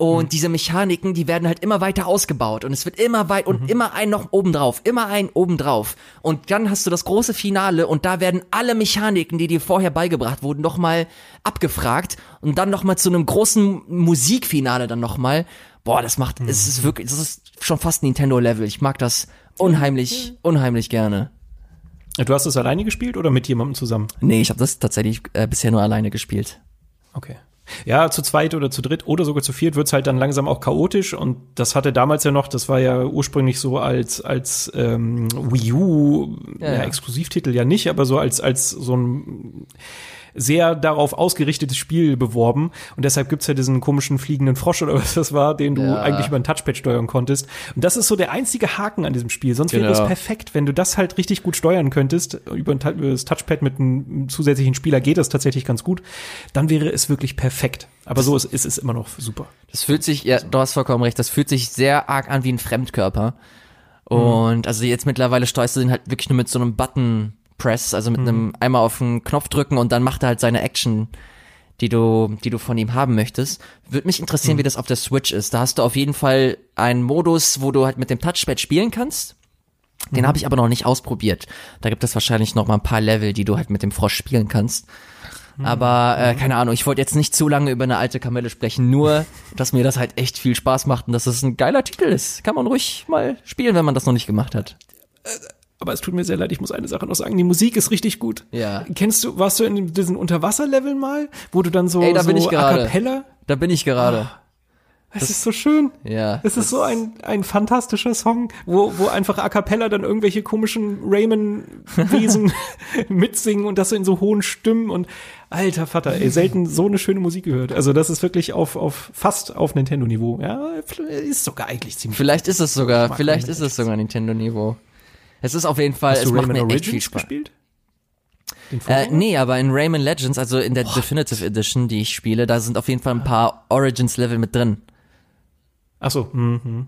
Und mhm. diese Mechaniken, die werden halt immer weiter ausgebaut und es wird immer weit und mhm. immer ein noch obendrauf, immer ein obendrauf. Und dann hast du das große Finale und da werden alle Mechaniken, die dir vorher beigebracht wurden, nochmal abgefragt und dann nochmal zu einem großen Musikfinale dann nochmal. Boah, das macht, mhm. es ist wirklich, das ist schon fast Nintendo-Level. Ich mag das unheimlich, unheimlich gerne. Du hast es alleine gespielt oder mit jemandem zusammen? Nee, ich habe das tatsächlich äh, bisher nur alleine gespielt. Okay. Ja, zu zweit oder zu dritt oder sogar zu viert wird's halt dann langsam auch chaotisch und das hatte damals ja noch, das war ja ursprünglich so als als ähm, Wii U ja, ja, ja. Exklusivtitel ja nicht, aber so als als so ein sehr darauf ausgerichtetes Spiel beworben und deshalb gibt's ja diesen komischen fliegenden Frosch oder was das war, den du Ja. eigentlich über ein Touchpad steuern konntest. Und das ist so der einzige Haken an diesem Spiel. Sonst wäre Genau. es perfekt, wenn du das halt richtig gut steuern könntest. Über, ein, über das Touchpad mit einem zusätzlichen Spieler geht das tatsächlich ganz gut. Dann wäre es wirklich perfekt. Aber so ist, ist es immer noch super. Das fühlt sich, ja, du hast vollkommen recht, das fühlt sich sehr arg an wie ein Fremdkörper. Und also jetzt mittlerweile steuerst du den halt wirklich nur mit so einem Button Press, also mit einem einmal auf den Knopf drücken und dann macht er halt seine Action, die du, die du von ihm haben möchtest. Würde mich interessieren, wie das auf der Switch ist. Da hast du auf jeden Fall einen Modus, wo du halt mit dem Touchpad spielen kannst. Den habe ich aber noch nicht ausprobiert. Da gibt es wahrscheinlich noch mal ein paar Level, die du halt mit dem Frosch spielen kannst. Aber äh, keine Ahnung, ich wollte jetzt nicht zu lange über eine alte Kamelle sprechen, nur dass mir das halt echt viel Spaß macht und dass es ein geiler Titel ist. Kann man ruhig mal spielen, wenn man das noch nicht gemacht hat. Aber es tut mir sehr leid, ich muss eine Sache noch sagen. Die Musik ist richtig gut. Ja. Kennst du, warst du in diesen Unterwasserleveln mal, wo du dann so, Ey, da so bin ich gerade. A cappella? Da bin ich gerade. Es ist so schön. Ja. Es ist so ein, ein fantastischer Song, wo, wo einfach A cappella dann irgendwelche komischen Rayman-Wesen mitsingen und das so in so hohen Stimmen und alter Vater, ey, selten so eine schöne Musik gehört. Also das ist wirklich auf, auf fast auf Nintendo-Niveau. Ja, ist sogar eigentlich ziemlich. Vielleicht ist es sogar, vielleicht ist es sogar Nintendo-Niveau. Es ist auf jeden Fall, Hast es du macht Rayman mir echt viel Origins Spaß. gespielt? Äh, nee, aber in Rayman Legends, also in der Definitive Edition, die ich spiele, da sind auf jeden Fall ein paar Origins-Level mit drin. Ach so, mhm.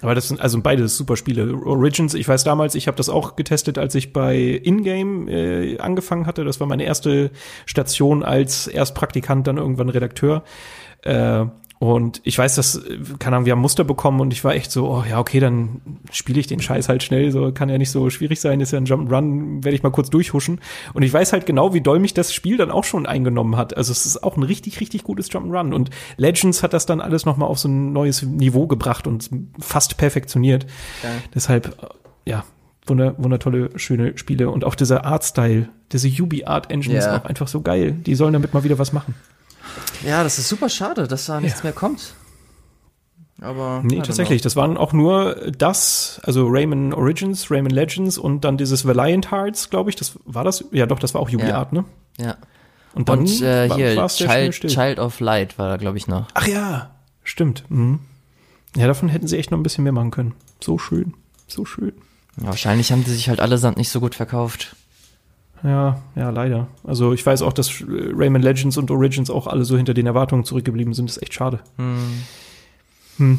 Aber das sind also beide super Spiele. Origins, ich weiß damals, ich habe das auch getestet, als ich bei Ingame äh, angefangen hatte. Das war meine erste Station als erst Praktikant, dann irgendwann Redakteur. Äh, und ich weiß, dass, äh, keine Ahnung, wir haben Muster bekommen und ich war echt so, oh ja, okay, dann spiele ich den Scheiß halt schnell, so kann ja nicht so schwierig sein, ist ja ein Jump'n'Run, werde ich mal kurz durchhuschen. Und ich weiß halt genau, wie doll mich das Spiel dann auch schon eingenommen hat. Also es ist auch ein richtig, richtig gutes Jump'n'Run. Und Legends hat das dann alles nochmal auf so ein neues Niveau gebracht und fast perfektioniert. Ja. Deshalb, äh, ja, wunder, wundertolle, schöne Spiele. Und auch dieser Artstyle, diese Ubi Art Engine ist Ja. auch einfach so geil. Die sollen damit mal wieder was machen. Ja, das ist super schade, dass da nichts mehr kommt. Aber Nee, tatsächlich. Das waren auch nur das, also Rayman Origins, Rayman Legends und dann dieses Valiant Hearts, glaube ich. Das war das? Ja, doch, das war auch Ubi Ja. Art, ne? Ja. Und dann Und äh, war- hier, Child. Child of Light war da, glaube ich, noch. Ach ja, stimmt. Mhm. Ja, davon hätten sie echt noch ein bisschen mehr machen können. So schön, so schön. Ja, wahrscheinlich haben die sich halt allesamt nicht so gut verkauft. Ja, ja, leider. Also ich weiß auch, dass Rayman Legends und Origins auch alle so hinter den Erwartungen zurückgeblieben sind. Das ist echt schade. Hm.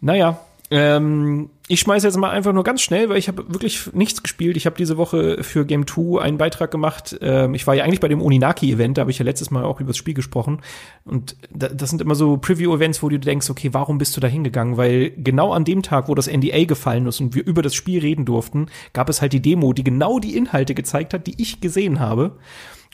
Naja, ähm, ich schmeiße jetzt mal einfach nur ganz schnell, weil ich habe wirklich nichts gespielt. Ich habe diese Woche für Game 2 einen Beitrag gemacht. Ähm, ich war ja eigentlich bei dem Oninaki-Event, da habe ich ja letztes Mal auch über das Spiel gesprochen. Und da, das sind immer so Preview-Events, wo du denkst, okay, warum bist du da hingegangen? Weil genau an dem Tag, wo das NDA gefallen ist und wir über das Spiel reden durften, gab es halt die Demo, die genau die Inhalte gezeigt hat, die ich gesehen habe.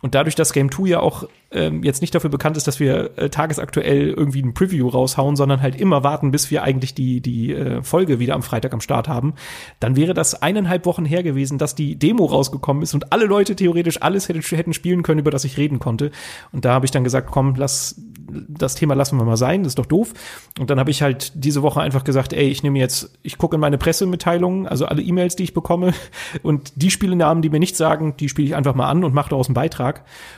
Und dadurch, dass Game 2 ja auch ähm, jetzt nicht dafür bekannt ist, dass wir äh, tagesaktuell irgendwie ein Preview raushauen, sondern halt immer warten, bis wir eigentlich die, die äh, Folge wieder am Freitag am Start haben, dann wäre das eineinhalb Wochen her gewesen, dass die Demo rausgekommen ist und alle Leute theoretisch alles hätten, hätten spielen können, über das ich reden konnte. Und da habe ich dann gesagt, komm, lass das Thema lassen wir mal sein, das ist doch doof. Und dann habe ich halt diese Woche einfach gesagt, ey, ich nehme jetzt, ich gucke in meine Pressemitteilungen, also alle E-Mails, die ich bekomme und die Spielenamen, die mir nichts sagen, die spiele ich einfach mal an und mache daraus einen Beitrag.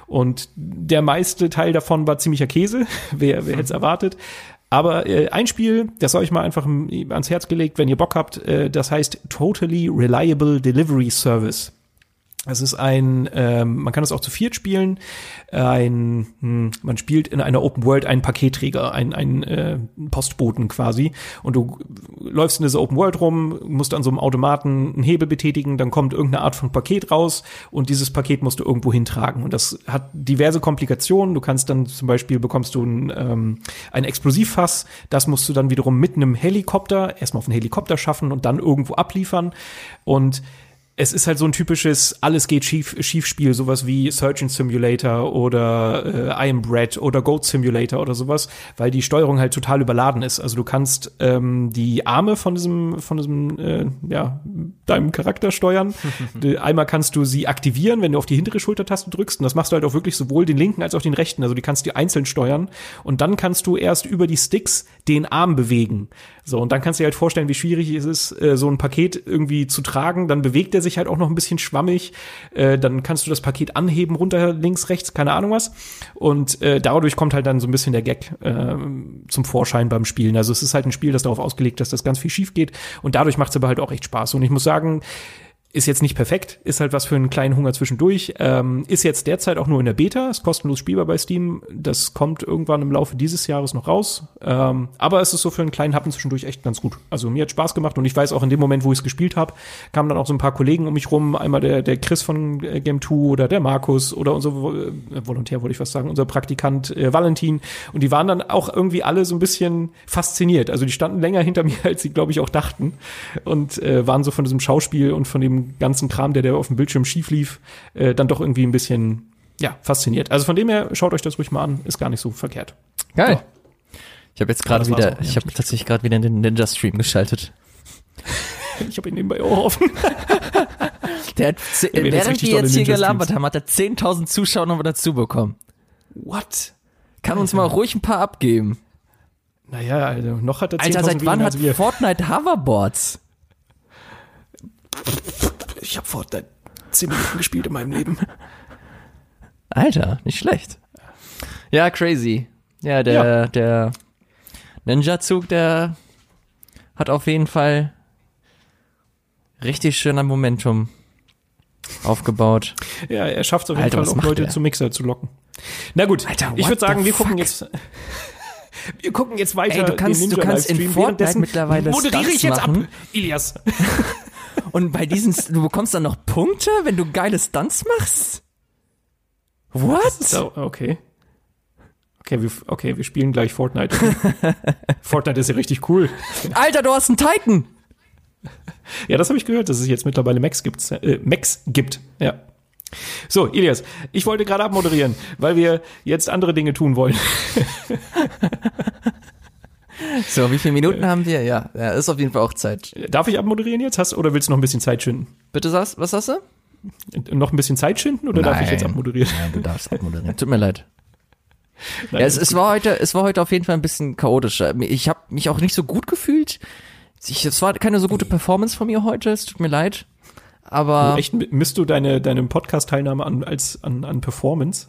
Und der meiste Teil davon war ziemlicher Käse, wer, wer hätte es erwartet. Aber äh, ein Spiel, das ich mal einfach ans Herz gelegt, wenn ihr Bock habt, äh, das heißt Totally Reliable Delivery Service. Es ist ein, ähm, man kann es auch zu viert spielen. Ein, hm, man spielt in einer Open World einen Paketträger, einen, einen äh, Postboten quasi. Und du läufst in dieser Open World rum, musst an so einem Automaten einen Hebel betätigen, dann kommt irgendeine Art von Paket raus und dieses Paket musst du irgendwo hintragen. Und das hat diverse Komplikationen. Du kannst dann zum Beispiel bekommst du ein, ähm, ein Explosivfass, das musst du dann wiederum mit einem Helikopter erstmal auf einen Helikopter schaffen und dann irgendwo abliefern. Und es ist halt so ein typisches alles geht schief schief Spiel, sowas wie Surgeon Simulator oder äh, I Am Bread oder Goat Simulator oder sowas, weil die Steuerung halt total überladen ist. Also du kannst ähm, die Arme von diesem von diesem äh, ja deinem Charakter steuern. Einmal kannst du sie aktivieren, wenn du auf die hintere Schultertaste drückst und das machst du halt auch wirklich sowohl den linken als auch den rechten. Also die kannst du einzeln steuern und dann kannst du erst über die Sticks den Arm bewegen. So, und dann kannst du dir halt vorstellen, wie schwierig es ist, äh, so ein Paket irgendwie zu tragen. Dann bewegt er sich halt auch noch ein bisschen schwammig. Äh, dann kannst du das Paket anheben, runter, links, rechts, keine Ahnung was. Und äh, dadurch kommt halt dann so ein bisschen der Gag zum Vorschein beim Spielen. Also es ist halt ein Spiel, das darauf ausgelegt ist, dass das ganz viel schief geht. Und dadurch macht es aber halt auch echt Spaß. Und ich muss sagen, ist jetzt nicht perfekt, ist halt was für einen kleinen Hunger zwischendurch. Ähm, ist jetzt derzeit auch nur in der Beta, ist kostenlos spielbar bei Steam. Das kommt irgendwann im Laufe dieses Jahres noch raus. Ähm, aber es ist so für einen kleinen Happen zwischendurch echt ganz gut. Also mir hat Spaß gemacht und ich weiß auch in dem Moment, wo ich es gespielt habe, kamen dann auch so ein paar Kollegen um mich rum. Einmal der, der Chris von äh, Game 2 oder der Markus oder unser äh, Volontär, wollte ich was sagen, unser Praktikant äh, Valentin. Und die waren dann auch irgendwie alle so ein bisschen fasziniert. Also die standen länger hinter mir, als sie, glaube ich, auch dachten. Und äh, waren so von diesem Schauspiel und von dem ganzen Kram, der, der auf dem Bildschirm schief lief, äh, dann doch irgendwie ein bisschen, ja, fasziniert. Also von dem her, schaut euch das ruhig mal an, ist gar nicht so verkehrt. Geil. Ja. Ich habe jetzt gerade ja, wieder, ich habe tatsächlich gerade wieder den Ninja-Stream geschaltet. ich habe ihn nebenbei auch offen. der hat, ja, während wir jetzt hier gelabert haben, hat er 10.000 Zuschauer noch dazu bekommen. What? Kann uns mal ruhig ein paar abgeben. Naja, also noch hat er 10.000 Alter, seit wann hat Fortnite Hoverboards? Ich habe Fortnite zehn Minuten gespielt in meinem Leben. Alter, nicht schlecht. Ja, crazy. Ja, der, ja. der Ninja-Zug, der hat auf jeden Fall richtig schöner Momentum aufgebaut. Ja, er schafft es auf jeden Alter, Fall auch Leute der? zu Mixer zu locken. Na gut, Alter, ich würde sagen, wir fuck? gucken jetzt. Wir gucken jetzt weiter. Ey, du kannst, du kannst in Fortnite mittlerweile moderiere ich jetzt machen. ab, Ilias. Und bei diesen, du bekommst dann noch Punkte, wenn du geile Stunts machst? What? So, okay. Okay, wir, okay, wir spielen gleich Fortnite. Fortnite ist ja richtig cool. Alter, du hast einen Titan! Ja, das habe ich gehört, dass es jetzt mittlerweile Max gibt. Äh, Max gibt, ja. So, Ilias, ich wollte gerade abmoderieren, weil wir jetzt andere Dinge tun wollen. So, wie viele Minuten haben wir? Ja, ja, ist auf jeden Fall auch Zeit. Darf ich abmoderieren jetzt? Hast, oder willst du noch ein bisschen Zeit schinden? Bitte sagst, was hast du? Noch ein bisschen Zeit schinden oder Nein. darf ich jetzt abmoderieren? Nein, du darfst abmoderieren. Tut mir leid. Nein, ja, es, es war heute, es war heute auf jeden Fall ein bisschen chaotischer. Ich habe mich auch nicht so gut gefühlt. Ich, es war keine so gute Performance von mir heute. Es tut mir leid. Aber echt misst du deine deine Podcast-Teilnahme an als an, an Performance?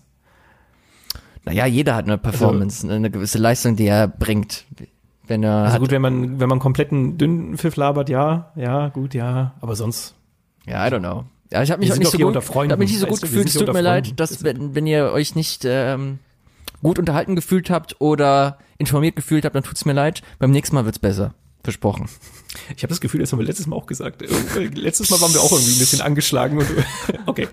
Naja, jeder hat eine Performance, also, eine gewisse Leistung, die er bringt. Wenn er also gut, wenn man, wenn man kompletten dünnen Pfiff labert, ja, ja, gut, ja, aber sonst. Ja, I don't know. Ja, ich habe mich auch nicht so gut, hab mich nicht so gut gefühlt. Es tut mir leid, dass wenn, wenn ihr euch nicht ähm, gut unterhalten gefühlt habt oder informiert gefühlt habt, dann tut's mir leid. Beim nächsten Mal wird's besser. Versprochen. Ich habe das Gefühl, das haben wir letztes Mal auch gesagt. Äh, letztes Mal waren wir auch irgendwie ein bisschen angeschlagen. Und, okay.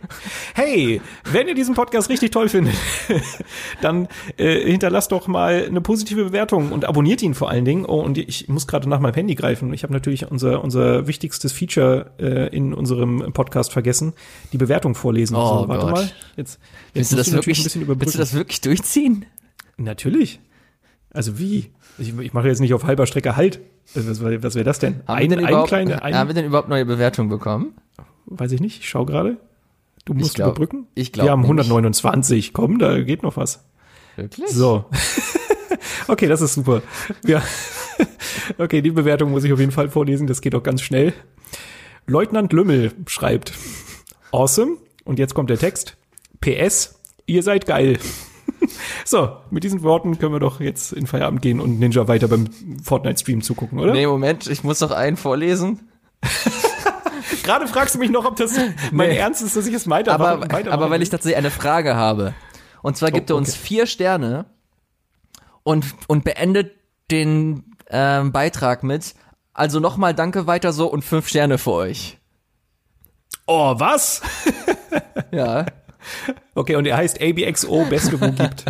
Hey, wenn ihr diesen Podcast richtig toll findet, dann äh, hinterlasst doch mal eine positive Bewertung und abonniert ihn vor allen Dingen. Oh, und ich muss gerade nach meinem Handy greifen. Ich habe natürlich unser, unser wichtigstes Feature äh, in unserem Podcast vergessen, die Bewertung vorlesen. Oh, so, warte Gott. mal. Jetzt, jetzt willst, du das wirklich, ein bisschen willst du das wirklich durchziehen? Natürlich. Also wie? Ich, ich mache jetzt nicht auf halber Strecke Halt. Was, was wäre das denn? Haben, ein, wir denn ein kleine, ein, haben wir denn überhaupt neue Bewertungen bekommen? Weiß ich nicht. Ich schau gerade. Du musst glaub, überbrücken. Ich glaube. Wir haben 129. Komm, da geht noch was. Wirklich? So. okay, das ist super. Ja. okay, die Bewertung muss ich auf jeden Fall vorlesen. Das geht auch ganz schnell. Leutnant Lümmel schreibt. Awesome. Und jetzt kommt der Text. PS. Ihr seid geil. So, mit diesen Worten können wir doch jetzt in Feierabend gehen und Ninja weiter beim Fortnite-Stream zugucken, oder? Nee, Moment, ich muss noch einen vorlesen. Gerade fragst du mich noch, ob das mein nee. Ernst ist, dass ich es weiter aber, aber weil ich tatsächlich eine Frage habe. Und zwar gibt oh, okay. er uns vier Sterne und, und beendet den ähm, Beitrag mit, also nochmal danke weiter so und fünf Sterne für euch. Oh, was? ja. Okay, und er heißt ABXO, Beste, wo gibt.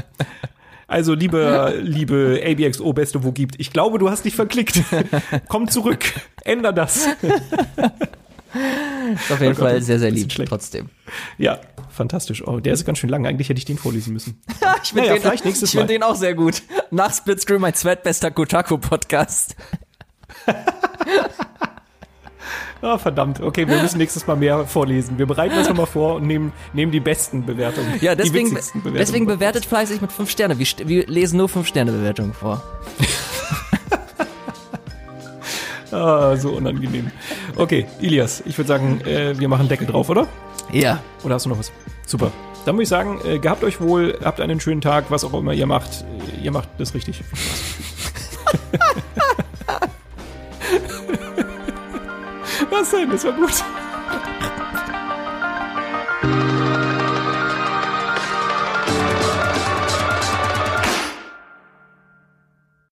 Also, liebe, liebe ABXO, Beste, wo gibt. Ich glaube, du hast dich verklickt. Komm zurück. Änder das. Ist auf jeden Oh Gott, Fall das sehr, sehr lieb trotzdem. Ja, fantastisch. Oh, der ist ganz schön lang. Eigentlich hätte ich den vorlesen müssen. ich finde Naja, den, vielleicht nächstes ich find Mal. den auch sehr gut. Nach Splitscreen mein zweitbester Kotaku-Podcast. Ah, verdammt. Okay, wir müssen nächstes Mal mehr vorlesen. Wir bereiten das nochmal vor und nehmen, nehmen die besten Bewertungen. Ja, deswegen, Bewertungen. deswegen bewertet fleißig mit 5 Sterne. Wir, wir lesen nur 5 Sterne Bewertungen vor. Ah, so unangenehm. Okay, Ilias, ich würde sagen, äh, wir machen Deckel drauf, oder? Ja. Oder hast du noch was? Super. Dann muss ich sagen, äh, gehabt euch wohl, habt einen schönen Tag, was auch immer ihr macht. Äh, Ihr macht das richtig. was denn? Das war gut.